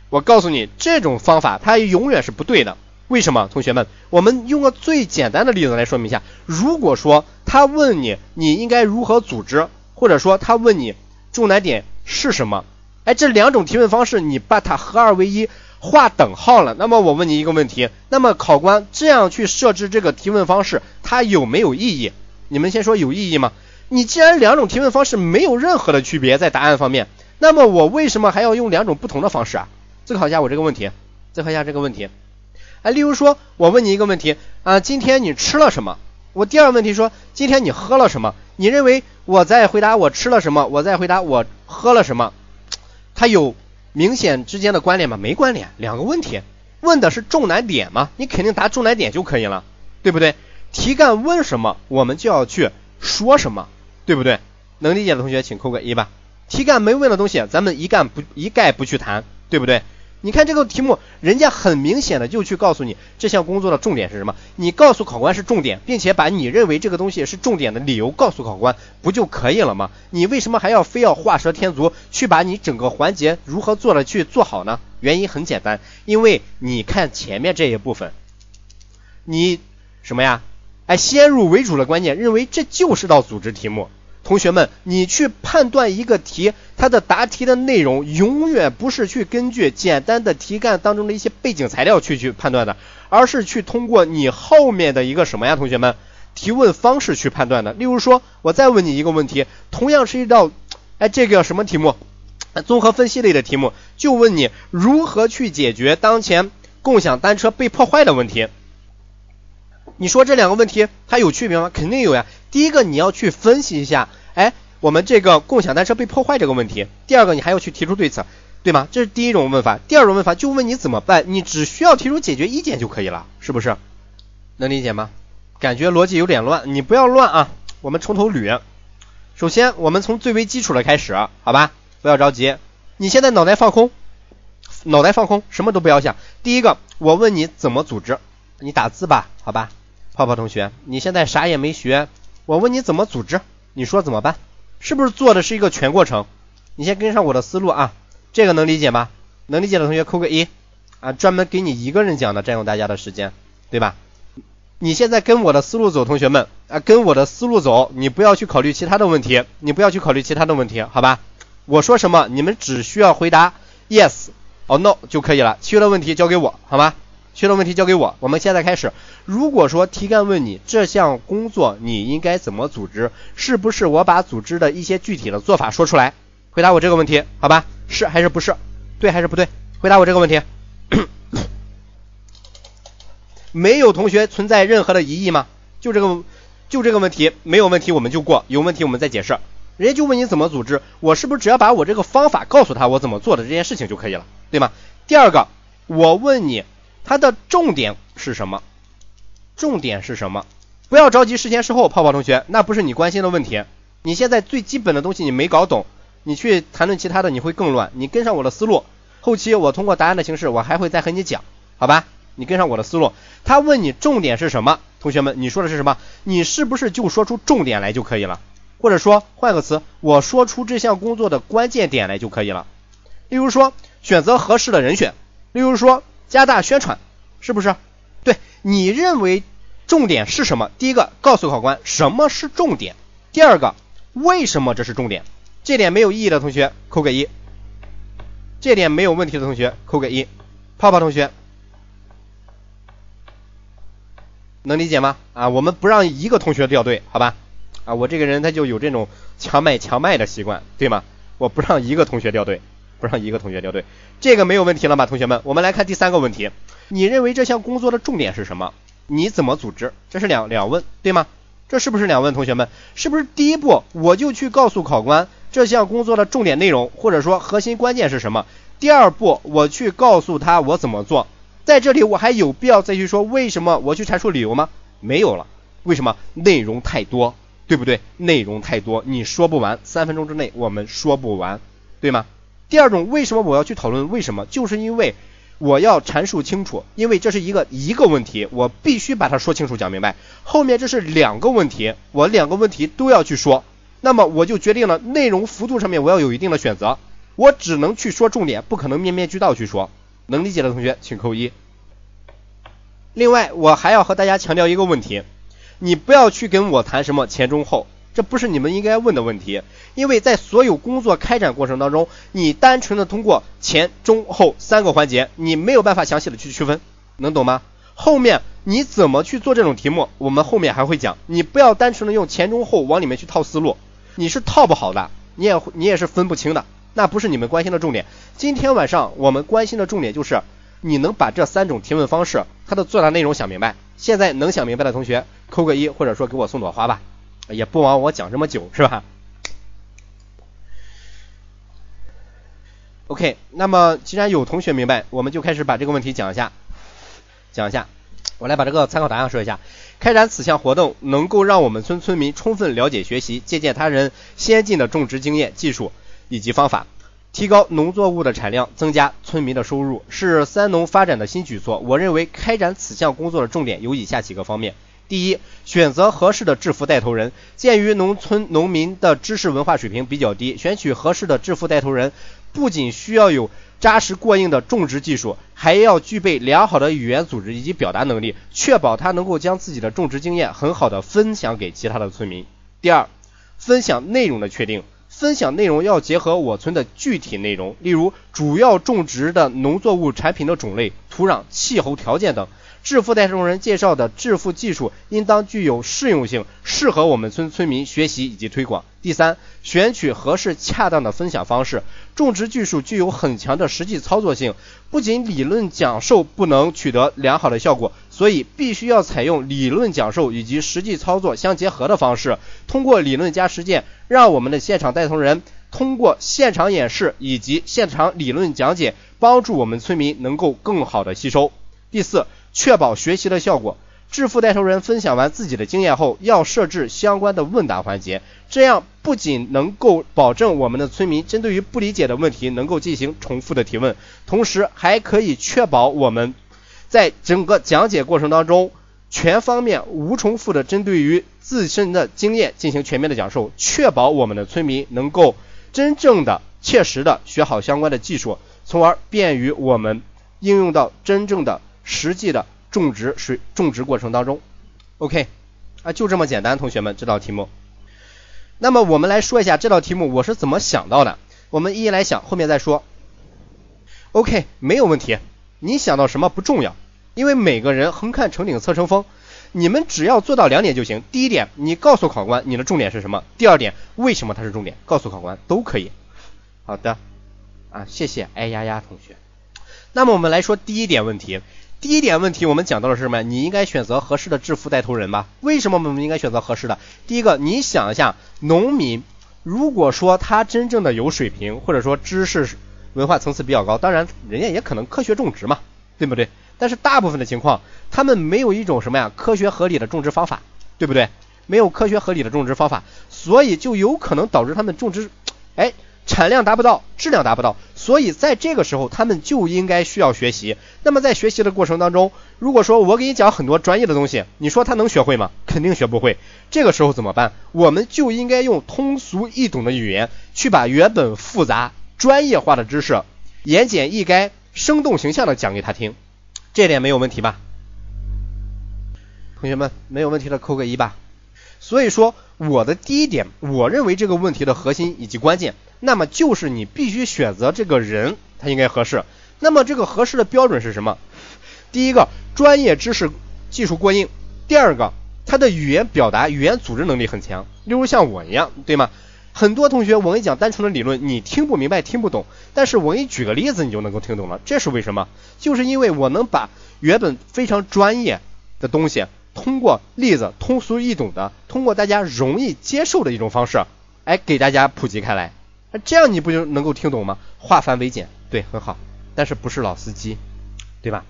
我告诉你，这种方法它永远是不对的。为什么？同学们，我们用个最简单的例子来说明一下。如果说他问你你应该如何组织，或者说他问你重难点。是什么？哎，这两种提问方式，你把它合二为一，画等号了。那么我问你一个问题，那么考官这样去设置这个提问方式，它有没有意义？你们先说有意义吗？你既然两种提问方式没有任何的区别在答案方面，那么我为什么还要用两种不同的方式啊？思考一下我这个问题，思考一下这个问题。哎，例如说，我问你一个问题啊，今天你吃了什么？我第二个问题说，今天你喝了什么？你认为我在回答我吃了什么，我在回答我喝了什么，它有明显之间的关联吗？没关联，两个问题，问的是重难点吗？你肯定答重难点就可以了，对不对？题干问什么，我们就要去说什么，对不对？能理解的同学请扣个一吧。题干没问的东西，咱们一概不一概不去谈，对不对？你看这个题目，人家很明显的就去告诉你这项工作的重点是什么，你告诉考官是重点，并且把你认为这个东西是重点的理由告诉考官，不就可以了吗？你为什么还要非要画蛇添足，去把你整个环节如何做的去做好呢？原因很简单，因为你看前面这一部分，你什么呀？哎，先入为主的观念，认为这就是道组织题目。同学们，你去判断一个题，它的答题的内容永远不是去根据简单的题干当中的一些背景材料去去判断的，而是去通过你后面的一个什么呀？同学们，提问方式去判断的。例如说，我再问你一个问题，同样是一道，哎，这个叫什么题目？综合分析类的题目，就问你如何去解决当前共享单车被破坏的问题。你说这两个问题它有区别吗？肯定有呀。第一个你要去分析一下，哎，我们这个共享单车被破坏这个问题。第二个你还要去提出对策，对吗？这是第一种问法。第二种问法就问你怎么办，你只需要提出解决意见就可以了，是不是？能理解吗？感觉逻辑有点乱，你不要乱啊，我们从头捋。首先我们从最为基础的开始，好吧？不要着急，你现在脑袋放空，脑袋放空，什么都不要想。第一个，我问你怎么组织，你打字吧，好吧？泡泡同学，你现在啥也没学，我问你怎么组织，你说怎么办？是不是做的是一个全过程？你先跟上我的思路啊，这个能理解吗？能理解的同学扣个一啊，专门给你一个人讲的，占用大家的时间，对吧？你现在跟我的思路走，同学们啊，跟我的思路走，你不要去考虑其他的问题，你不要去考虑其他的问题，好吧？我说什么，你们只需要回答 yes or no 就可以了，其余的问题交给我，好吗？学的问题交给我，我们现在开始。如果说题干问你这项工作你应该怎么组织，是不是我把组织的一些具体的做法说出来？回答我这个问题，好吧？是还是不是？对还是不对？回答我这个问题。<coughs> 没有同学存在任何的疑义吗？就这个就这个问题没有问题我们就过，有问题我们再解释。人家就问你怎么组织，我是不是只要把我这个方法告诉他我怎么做的这件事情就可以了，对吗？第二个，我问你。它的重点是什么？重点是什么？不要着急，事前事后，泡泡同学，那不是你关心的问题。你现在最基本的东西你没搞懂，你去谈论其他的你会更乱。你跟上我的思路，后期我通过答案的形式，我还会再和你讲，好吧？你跟上我的思路。他问你重点是什么？同学们，你说的是什么？你是不是就说出重点来就可以了？或者说换个词，我说出这项工作的关键点来就可以了。例如说，选择合适的人选。例如说。加大宣传，是不是？对你认为重点是什么？第一个，告诉考官什么是重点；第二个，为什么这是重点？这点没有意义的同学扣个一，这点没有问题的同学扣个一。泡泡同学能理解吗？啊，我们不让一个同学掉队，好吧？啊，我这个人他就有这种强买强卖的习惯，对吗？我不让一个同学掉队。不让一个同学掉队，这个没有问题了吧，同学们？我们来看第三个问题，你认为这项工作的重点是什么？你怎么组织？这是两两问，对吗？这是不是两问？同学们，是不是第一步我就去告诉考官这项工作的重点内容，或者说核心关键是什么？第二步我去告诉他我怎么做，在这里我还有必要再去说为什么我去阐述理由吗？没有了，为什么？内容太多，对不对？内容太多，你说不完，三分钟之内我们说不完，对吗？第二种，为什么我要去讨论为什么？就是因为我要阐述清楚，因为这是一个一个问题，我必须把它说清楚讲明白。后面这是两个问题，我两个问题都要去说，那么我就决定了内容幅度上面我要有一定的选择，我只能去说重点，不可能面面俱到去说。能理解的同学请扣一。另外，我还要和大家强调一个问题，你不要去跟我谈什么前中后，这不是你们应该问的问题，因为在所有工作开展过程当中，你单纯的通过前中后三个环节，你没有办法详细的去区分，能懂吗？后面你怎么去做这种题目，我们后面还会讲，你不要单纯的用前中后往里面去套思路，你是套不好的，你也你也是分不清的，那不是你们关心的重点。今天晚上我们关心的重点就是你能把这三种提问方式它的作答内容想明白。现在能想明白的同学扣个一，或者说给我送朵花吧。也不枉我讲这么久，是吧？OK，那么既然有同学明白，我们就开始把这个问题讲一下，讲一下。我来把这个参考答案说一下。开展此项活动，能够让我们村村民充分了解、学习、借鉴他人先进的种植经验、技术以及方法，提高农作物的产量，增加村民的收入，是三农发展的新举措。我认为开展此项工作的重点有以下几个方面。第一，选择合适的致富带头人。鉴于农村农民的知识文化水平比较低，选取合适的致富带头人，不仅需要有扎实过硬的种植技术，还要具备良好的语言组织以及表达能力，确保他能够将自己的种植经验很好的分享给其他的村民。第二，分享内容的确定，分享内容要结合我村的具体内容，例如主要种植的农作物产品的种类、土壤、气候条件等。致富带头人介绍的致富技术应当具有适用性，适合我们村村民学习以及推广。第三，选取合适恰当的分享方式。种植技术具有很强的实际操作性，不仅理论讲授不能取得良好的效果，所以必须要采用理论讲授以及实际操作相结合的方式，通过理论加实践，让我们的现场带头人通过现场演示以及现场理论讲解，帮助我们村民能够更好的吸收。第四。确保学习的效果。致富带头人分享完自己的经验后，要设置相关的问答环节，这样不仅能够保证我们的村民针对于不理解的问题能够进行重复的提问，同时还可以确保我们在整个讲解过程当中全方面无重复的针对于自身的经验进行全面的讲授，确保我们的村民能够真正的切实的学好相关的技术，从而便于我们应用到真正的。实际的种植水种植过程当中，OK，啊就这么简单，同学们这道题目。那么我们来说一下这道题目我是怎么想到的，我们一一来想，后面再说。OK，没有问题，你想到什么不重要，因为每个人横看成岭侧成峰，你们只要做到两点就行。第一点，你告诉考官你的重点是什么；第二点，为什么它是重点，告诉考官都可以。好的，啊谢谢哎呀呀同学。那么我们来说第一点问题。第一点问题，我们讲到的是什么？你应该选择合适的致富带头人吧？为什么我们应该选择合适的？第一个，你想一下，农民如果说他真正的有水平，或者说知识文化层次比较高，当然人家也可能科学种植嘛，对不对？但是大部分的情况，他们没有一种什么呀科学合理的种植方法，对不对？没有科学合理的种植方法，所以就有可能导致他们种植，哎，产量达不到，质量达不到。所以在这个时候，他们就应该需要学习。那么在学习的过程当中，如果说我给你讲很多专业的东西，你说他能学会吗？肯定学不会。这个时候怎么办？我们就应该用通俗易懂的语言，去把原本复杂、专业化的知识，言简意赅、生动形象的讲给他听。这点没有问题吧？同学们，没有问题的扣个一吧。所以说，我的第一点，我认为这个问题的核心以及关键。那么就是你必须选择这个人，他应该合适。那么这个合适的标准是什么？第一个，专业知识、技术过硬；第二个，他的语言表达、语言组织能力很强。例如像我一样，对吗？很多同学我给你讲单纯的理论，你听不明白、听不懂，但是我给你举个例子，你就能够听懂了。这是为什么？就是因为我能把原本非常专业的东西，通过例子通俗易懂的，通过大家容易接受的一种方式，哎，给大家普及开来。那这样你不就能够听懂吗？化繁为简，对，很好。但是不是老司机，对吧？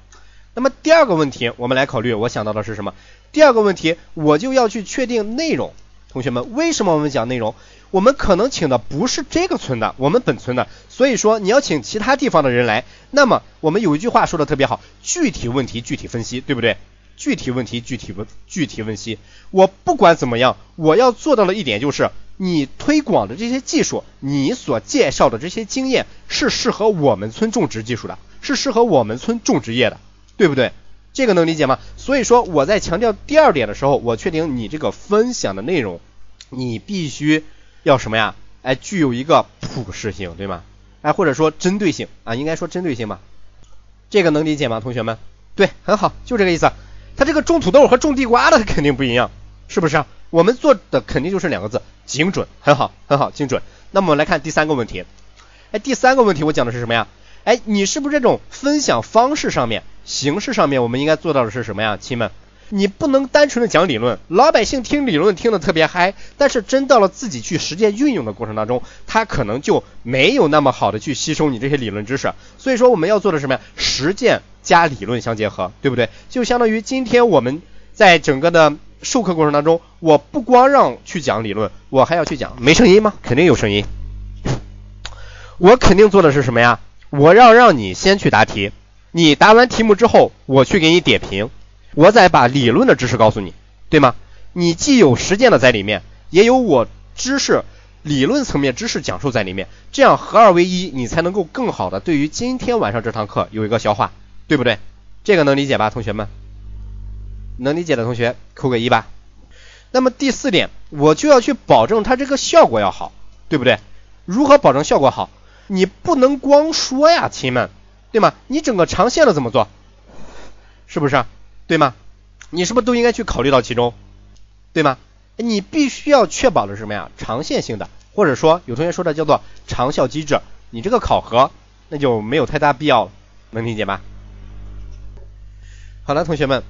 那么第二个问题，我们来考虑。我想到的是什么？第二个问题，我就要去确定内容。同学们，为什么我们讲内容？我们可能请的不是这个村的，我们本村的。所以说你要请其他地方的人来，那么我们有一句话说的特别好：具体问题具体分析，对不对？具体问题具体问具体分析。我不管怎么样，我要做到的一点就是。你推广的这些技术，你所介绍的这些经验是适合我们村种植技术的，是适合我们村种植业的，对不对？这个能理解吗？所以说我在强调第二点的时候，我确定你这个分享的内容，你必须要什么呀？哎，具有一个普适性，对吗？哎，或者说针对性啊，应该说针对性吧？这个能理解吗，同学们？对，很好，就这个意思。它这个种土豆和种地瓜的肯定不一样，是不是？我们做的肯定就是两个字，精准，很好，很好，精准。那么我们来看第三个问题。哎，第三个问题我讲的是什么呀？哎，你是不是这种分享方式上面、形式上面，我们应该做到的是什么呀，亲们？你不能单纯的讲理论，老百姓听理论听得特别嗨，但是真到了自己去实践运用的过程当中，他可能就没有那么好的去吸收你这些理论知识。所以说我们要做的什么呀？实践加理论相结合，对不对？就相当于今天我们在整个的授课过程当中，我不光让去讲理论，我还要去讲。没声音吗？肯定有声音。我肯定做的是什么呀？我要让你先去答题，你答完题目之后，我去给你点评，我再把理论的知识告诉你，对吗？你既有实践的在里面，也有我知识理论层面知识讲述在里面，这样合二为一，你才能够更好的对于今天晚上这堂课有一个消化，对不对？这个能理解吧，同学们？能理解的同学扣个一吧。那么第四点，我就要去保证它这个效果要好，对不对？如何保证效果好？你不能光说呀，亲们，对吗？你整个长线的怎么做？是不是？对吗？你是不是都应该去考虑到其中？对吗？你必须要确保的是什么呀？长线性的，或者说有同学说的叫做长效机制，你这个考核那就没有太大必要了，能理解吧？好了，同学们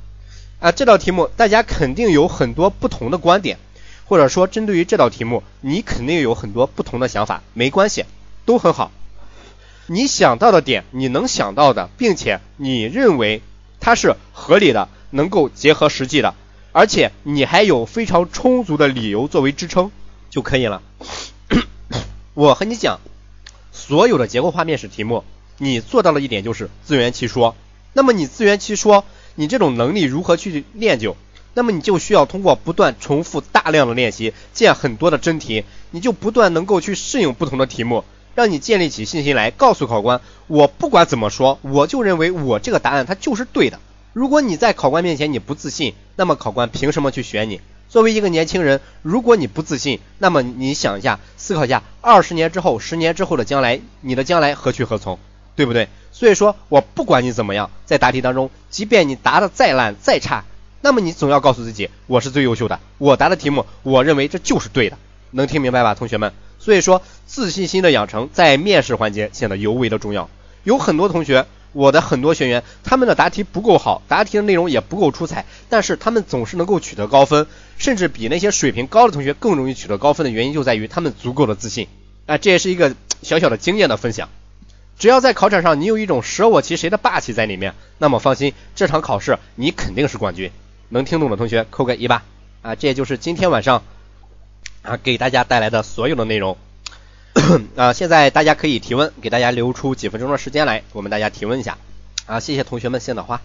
啊，这道题目大家肯定有很多不同的观点，或者说针对于这道题目，你肯定有很多不同的想法，没关系。都很好，你想到的点，你能想到的，并且你认为它是合理的，能够结合实际的，而且你还有非常充足的理由作为支撑就可以了。<coughs> 我和你讲，所有的结构化面试题目，你做到了一点就是自圆其说。那么你自圆其说，你这种能力如何去练就？那么你就需要通过不断重复大量的练习，见很多的真题，你就不断能够去适应不同的题目。让你建立起信心来，告诉考官，我不管怎么说，我就认为我这个答案它就是对的。如果你在考官面前你不自信，那么考官凭什么去选你？作为一个年轻人，如果你不自信，那么你想一下，思考一下，二十年之后、十年之后的将来，你的将来何去何从？对不对？所以说我不管你怎么样，在答题当中，即便你答的再烂再差，那么你总要告诉自己，我是最优秀的，我答的题目，我认为这就是对的。能听明白吧，同学们？所以说，自信心的养成在面试环节显得尤为的重要。有很多同学，我的很多学员，他们的答题不够好，答题的内容也不够出彩，但是他们总是能够取得高分，甚至比那些水平高的同学更容易取得高分的原因就在于他们足够的自信。啊，这也是一个小小的经验的分享。只要在考场上你有一种舍我其谁的霸气在里面，那么放心，这场考试你肯定是冠军。能听懂的同学扣个一吧。啊，这也就是今天晚上。啊，给大家带来的所有的内容 <coughs> 啊，现在大家可以提问，给大家留出几分钟的时间来，我们大家提问一下啊，谢谢同学们献的花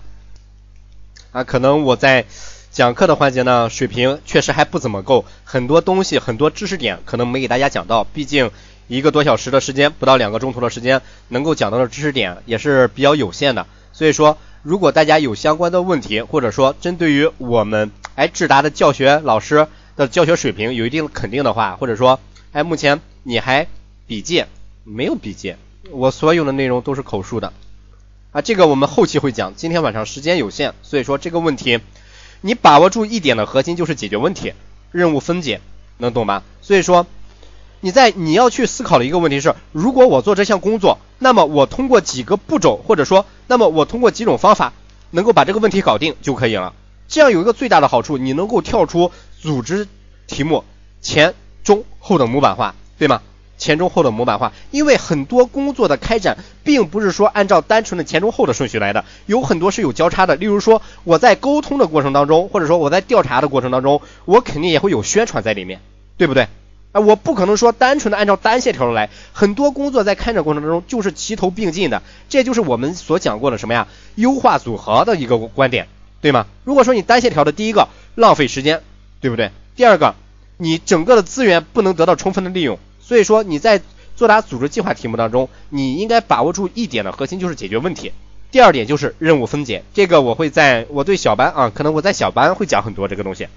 啊，可能我在讲课的环节呢，水平确实还不怎么够，很多东西很多知识点可能没给大家讲到，毕竟一个多小时的时间，不到两个钟头的时间，能够讲到的知识点也是比较有限的，所以说如果大家有相关的问题，或者说针对于我们哎智达的教学老师。的教学水平有一定的肯定的话，或者说，哎，目前你还笔记没有笔记？我所有的内容都是口述的啊，这个我们后期会讲。今天晚上时间有限，所以说这个问题你把握住一点的核心就是解决问题，任务分解，能懂吗？所以说你在你要去思考的一个问题是，如果我做这项工作，那么我通过几个步骤，或者说，那么我通过几种方法能够把这个问题搞定就可以了。这样有一个最大的好处，你能够跳出。组织题目前中后的模板化，对吗？前中后的模板化，因为很多工作的开展并不是说按照单纯的前中后的顺序来的，有很多是有交叉的。例如说我在沟通的过程当中，或者说我在调查的过程当中，我肯定也会有宣传在里面，对不对？啊，我不可能说单纯的按照单线条来，很多工作在开展过程当中就是齐头并进的，这就是我们所讲过的什么呀？优化组合的一个观点，对吗？如果说你单线条的第一个浪费时间。对不对？第二个，你整个的资源不能得到充分的利用，所以说你在作答组织计划题目当中，你应该把握住一点的核心就是解决问题。第二点就是任务分解，这个我会在我对小班啊，可能我在小班会讲很多这个东西。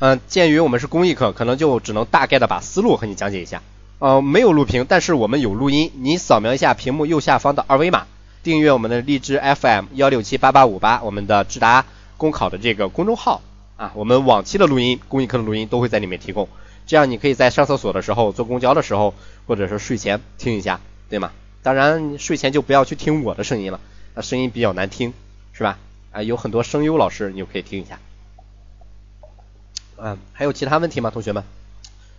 嗯，鉴于我们是公益课，可能就只能大概的把思路和你讲解一下。呃，没有录屏，但是我们有录音，你扫描一下屏幕右下方的二维码，订阅我们的荔枝 FM 幺六七八八五八，我们的智达公考的这个公众号啊，我们往期的录音、公益课的录音都会在里面提供，这样你可以在上厕所的时候、坐公交的时候，或者是睡前听一下，对吗？当然睡前就不要去听我的声音了，那声音比较难听，是吧？啊，有很多声优老师，你就可以听一下。嗯，还有其他问题吗，同学们？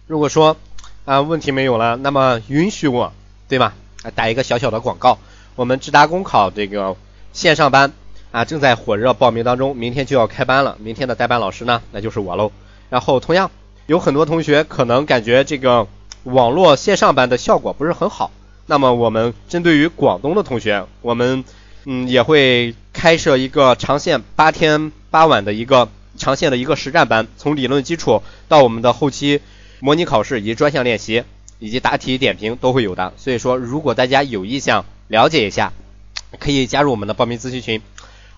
如果说啊问题没有了，那么允许我，对吧？打一个小小的广告，我们智达公考这个线上班啊正在火热报名当中，明天就要开班了。明天的代班老师呢，那就是我喽。然后同样有很多同学可能感觉这个网络线上班的效果不是很好，那么我们针对于广东的同学，我们嗯也会开设一个长线八天八晚的一个。长线的一个实战班，从理论基础到我们的后期模拟考试以及专项练习以及答题点评都会有的。所以说，如果大家有意向了解一下，可以加入我们的报名咨询群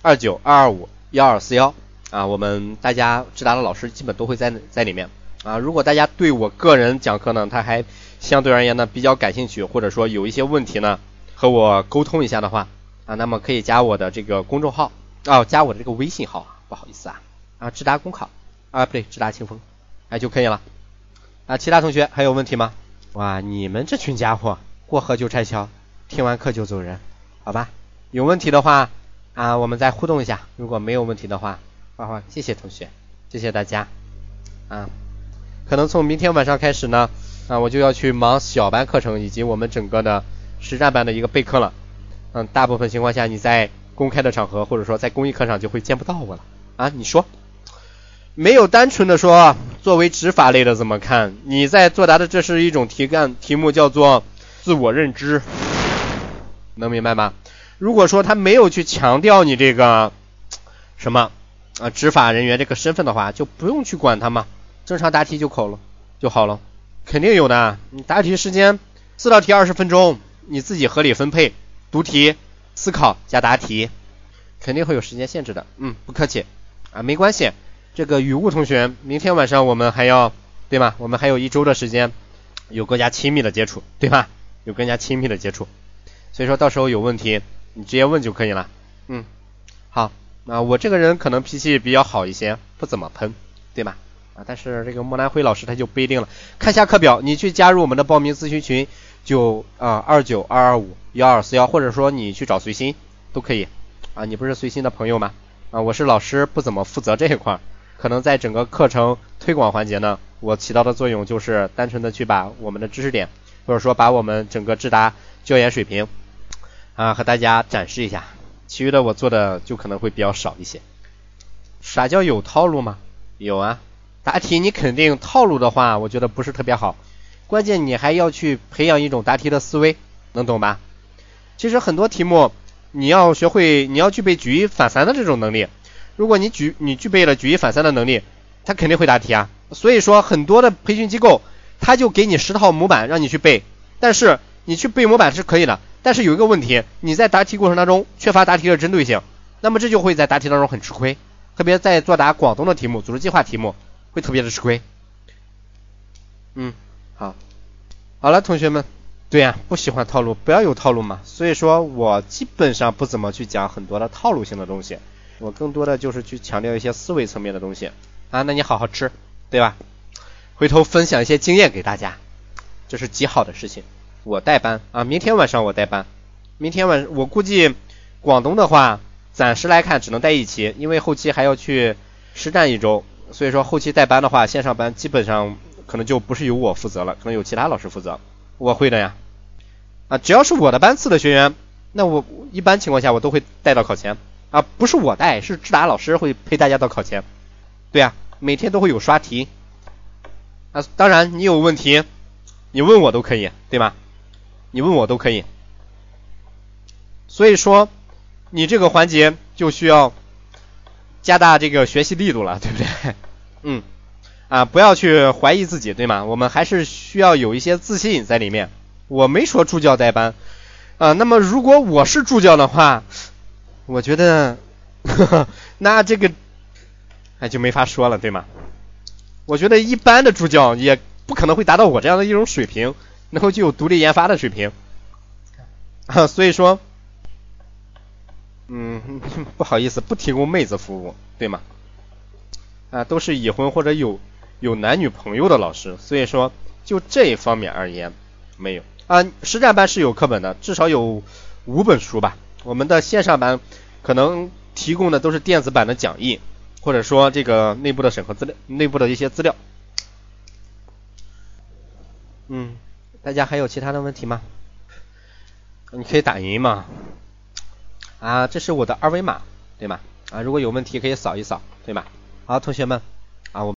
二九二二五幺二四幺啊，我们大家智达的老师基本都会在在里面啊。如果大家对我个人讲课呢，他还相对而言呢比较感兴趣，或者说有一些问题呢和我沟通一下的话啊，那么可以加我的这个公众号哦，加我的这个微信号，不好意思啊。啊，直达公考啊，不对，直达清风，哎就可以了。啊，其他同学还有问题吗？哇，你们这群家伙过河就拆桥，听完课就走人，好吧？有问题的话啊，我们再互动一下。如果没有问题的话，花花，谢谢同学，谢谢大家。啊，可能从明天晚上开始呢，啊，我就要去忙小班课程以及我们整个的实战班的一个备课了。嗯，大部分情况下你在公开的场合或者说在公益课上就会见不到我了。啊，你说？没有单纯的说，作为执法类的怎么看？你在作答的这是一种题干，题目叫做自我认知，能明白吗？如果说他没有去强调你这个什么啊执法人员这个身份的话，就不用去管他嘛，正常答题就考了就好了。肯定有的，你答题时间四道题二十分钟，你自己合理分配，读题、思考加答题，肯定会有时间限制的。嗯，不客气啊，没关系。这个雨雾同学，明天晚上我们还要，对吗？我们还有一周的时间，有更加亲密的接触，对吧？有更加亲密的接触，所以说到时候有问题，你直接问就可以了。嗯，好，啊，我这个人可能脾气比较好一些，不怎么喷，对吧？啊，但是这个莫南辉老师他就不一定了。看下课表，你去加入我们的报名咨询群，就啊二九二二五幺二四幺，或者说你去找随心都可以。啊，你不是随心的朋友吗？啊，我是老师，不怎么负责这一块儿。可能在整个课程推广环节呢，我起到的作用就是单纯的去把我们的知识点，或者说把我们整个智达教研水平啊和大家展示一下，其余的我做的就可能会比较少一些。啥叫有套路吗？有啊，答题你肯定套路的话，我觉得不是特别好。关键你还要去培养一种答题的思维，能懂吧？其实很多题目你要学会，你要具备举一反三的这种能力。如果你举你具备了举一反三的能力，他肯定会答题啊。所以说很多的培训机构，他就给你十套模板让你去背，但是你去背模板是可以的，但是有一个问题，你在答题过程当中缺乏答题的针对性，那么这就会在答题当中很吃亏，特别在作答广东的题目、组织计划题目会特别的吃亏。嗯，好，好了，同学们，对呀，不喜欢套路，不要有套路嘛。所以说我基本上不怎么去讲很多的套路性的东西。我更多的就是去强调一些思维层面的东西啊，那你好好吃，对吧？回头分享一些经验给大家，这是极好的事情。我带班啊，明天晚上我带班。明天晚我估计广东的话，暂时来看只能带一期，因为后期还要去实战一周，所以说后期带班的话，线上班基本上可能就不是由我负责了，可能有其他老师负责。我会的呀，啊，只要是我的班次的学员，那我一般情况下我都会带到考前。啊，不是我带，是智达老师会陪大家到考前。对呀，每天都会有刷题。啊，当然你有问题，你问我都可以，对吧？你问我都可以。所以说，你这个环节就需要加大这个学习力度了，对不对？嗯，啊，不要去怀疑自己，对吗？我们还是需要有一些自信在里面。我没说助教带班啊，那么如果我是助教的话。我觉得，呵呵，那这个，哎，就没法说了，对吗？我觉得一般的助教也不可能会达到我这样的一种水平，能够具有独立研发的水平啊。所以说，嗯，<laughs> 不好意思，不提供妹子服务，对吗？啊，都是已婚或者有有男女朋友的老师，所以说就这一方面而言，没有啊。实战班是有课本的，至少有五本书吧。我们的线上版可能提供的都是电子版的讲义，或者说这个内部的审核资料、内部的一些资料。嗯，大家还有其他的问题吗？你可以打印嘛。啊，这是我的二维码，对吗？啊，如果有问题可以扫一扫，对吗？好，同学们。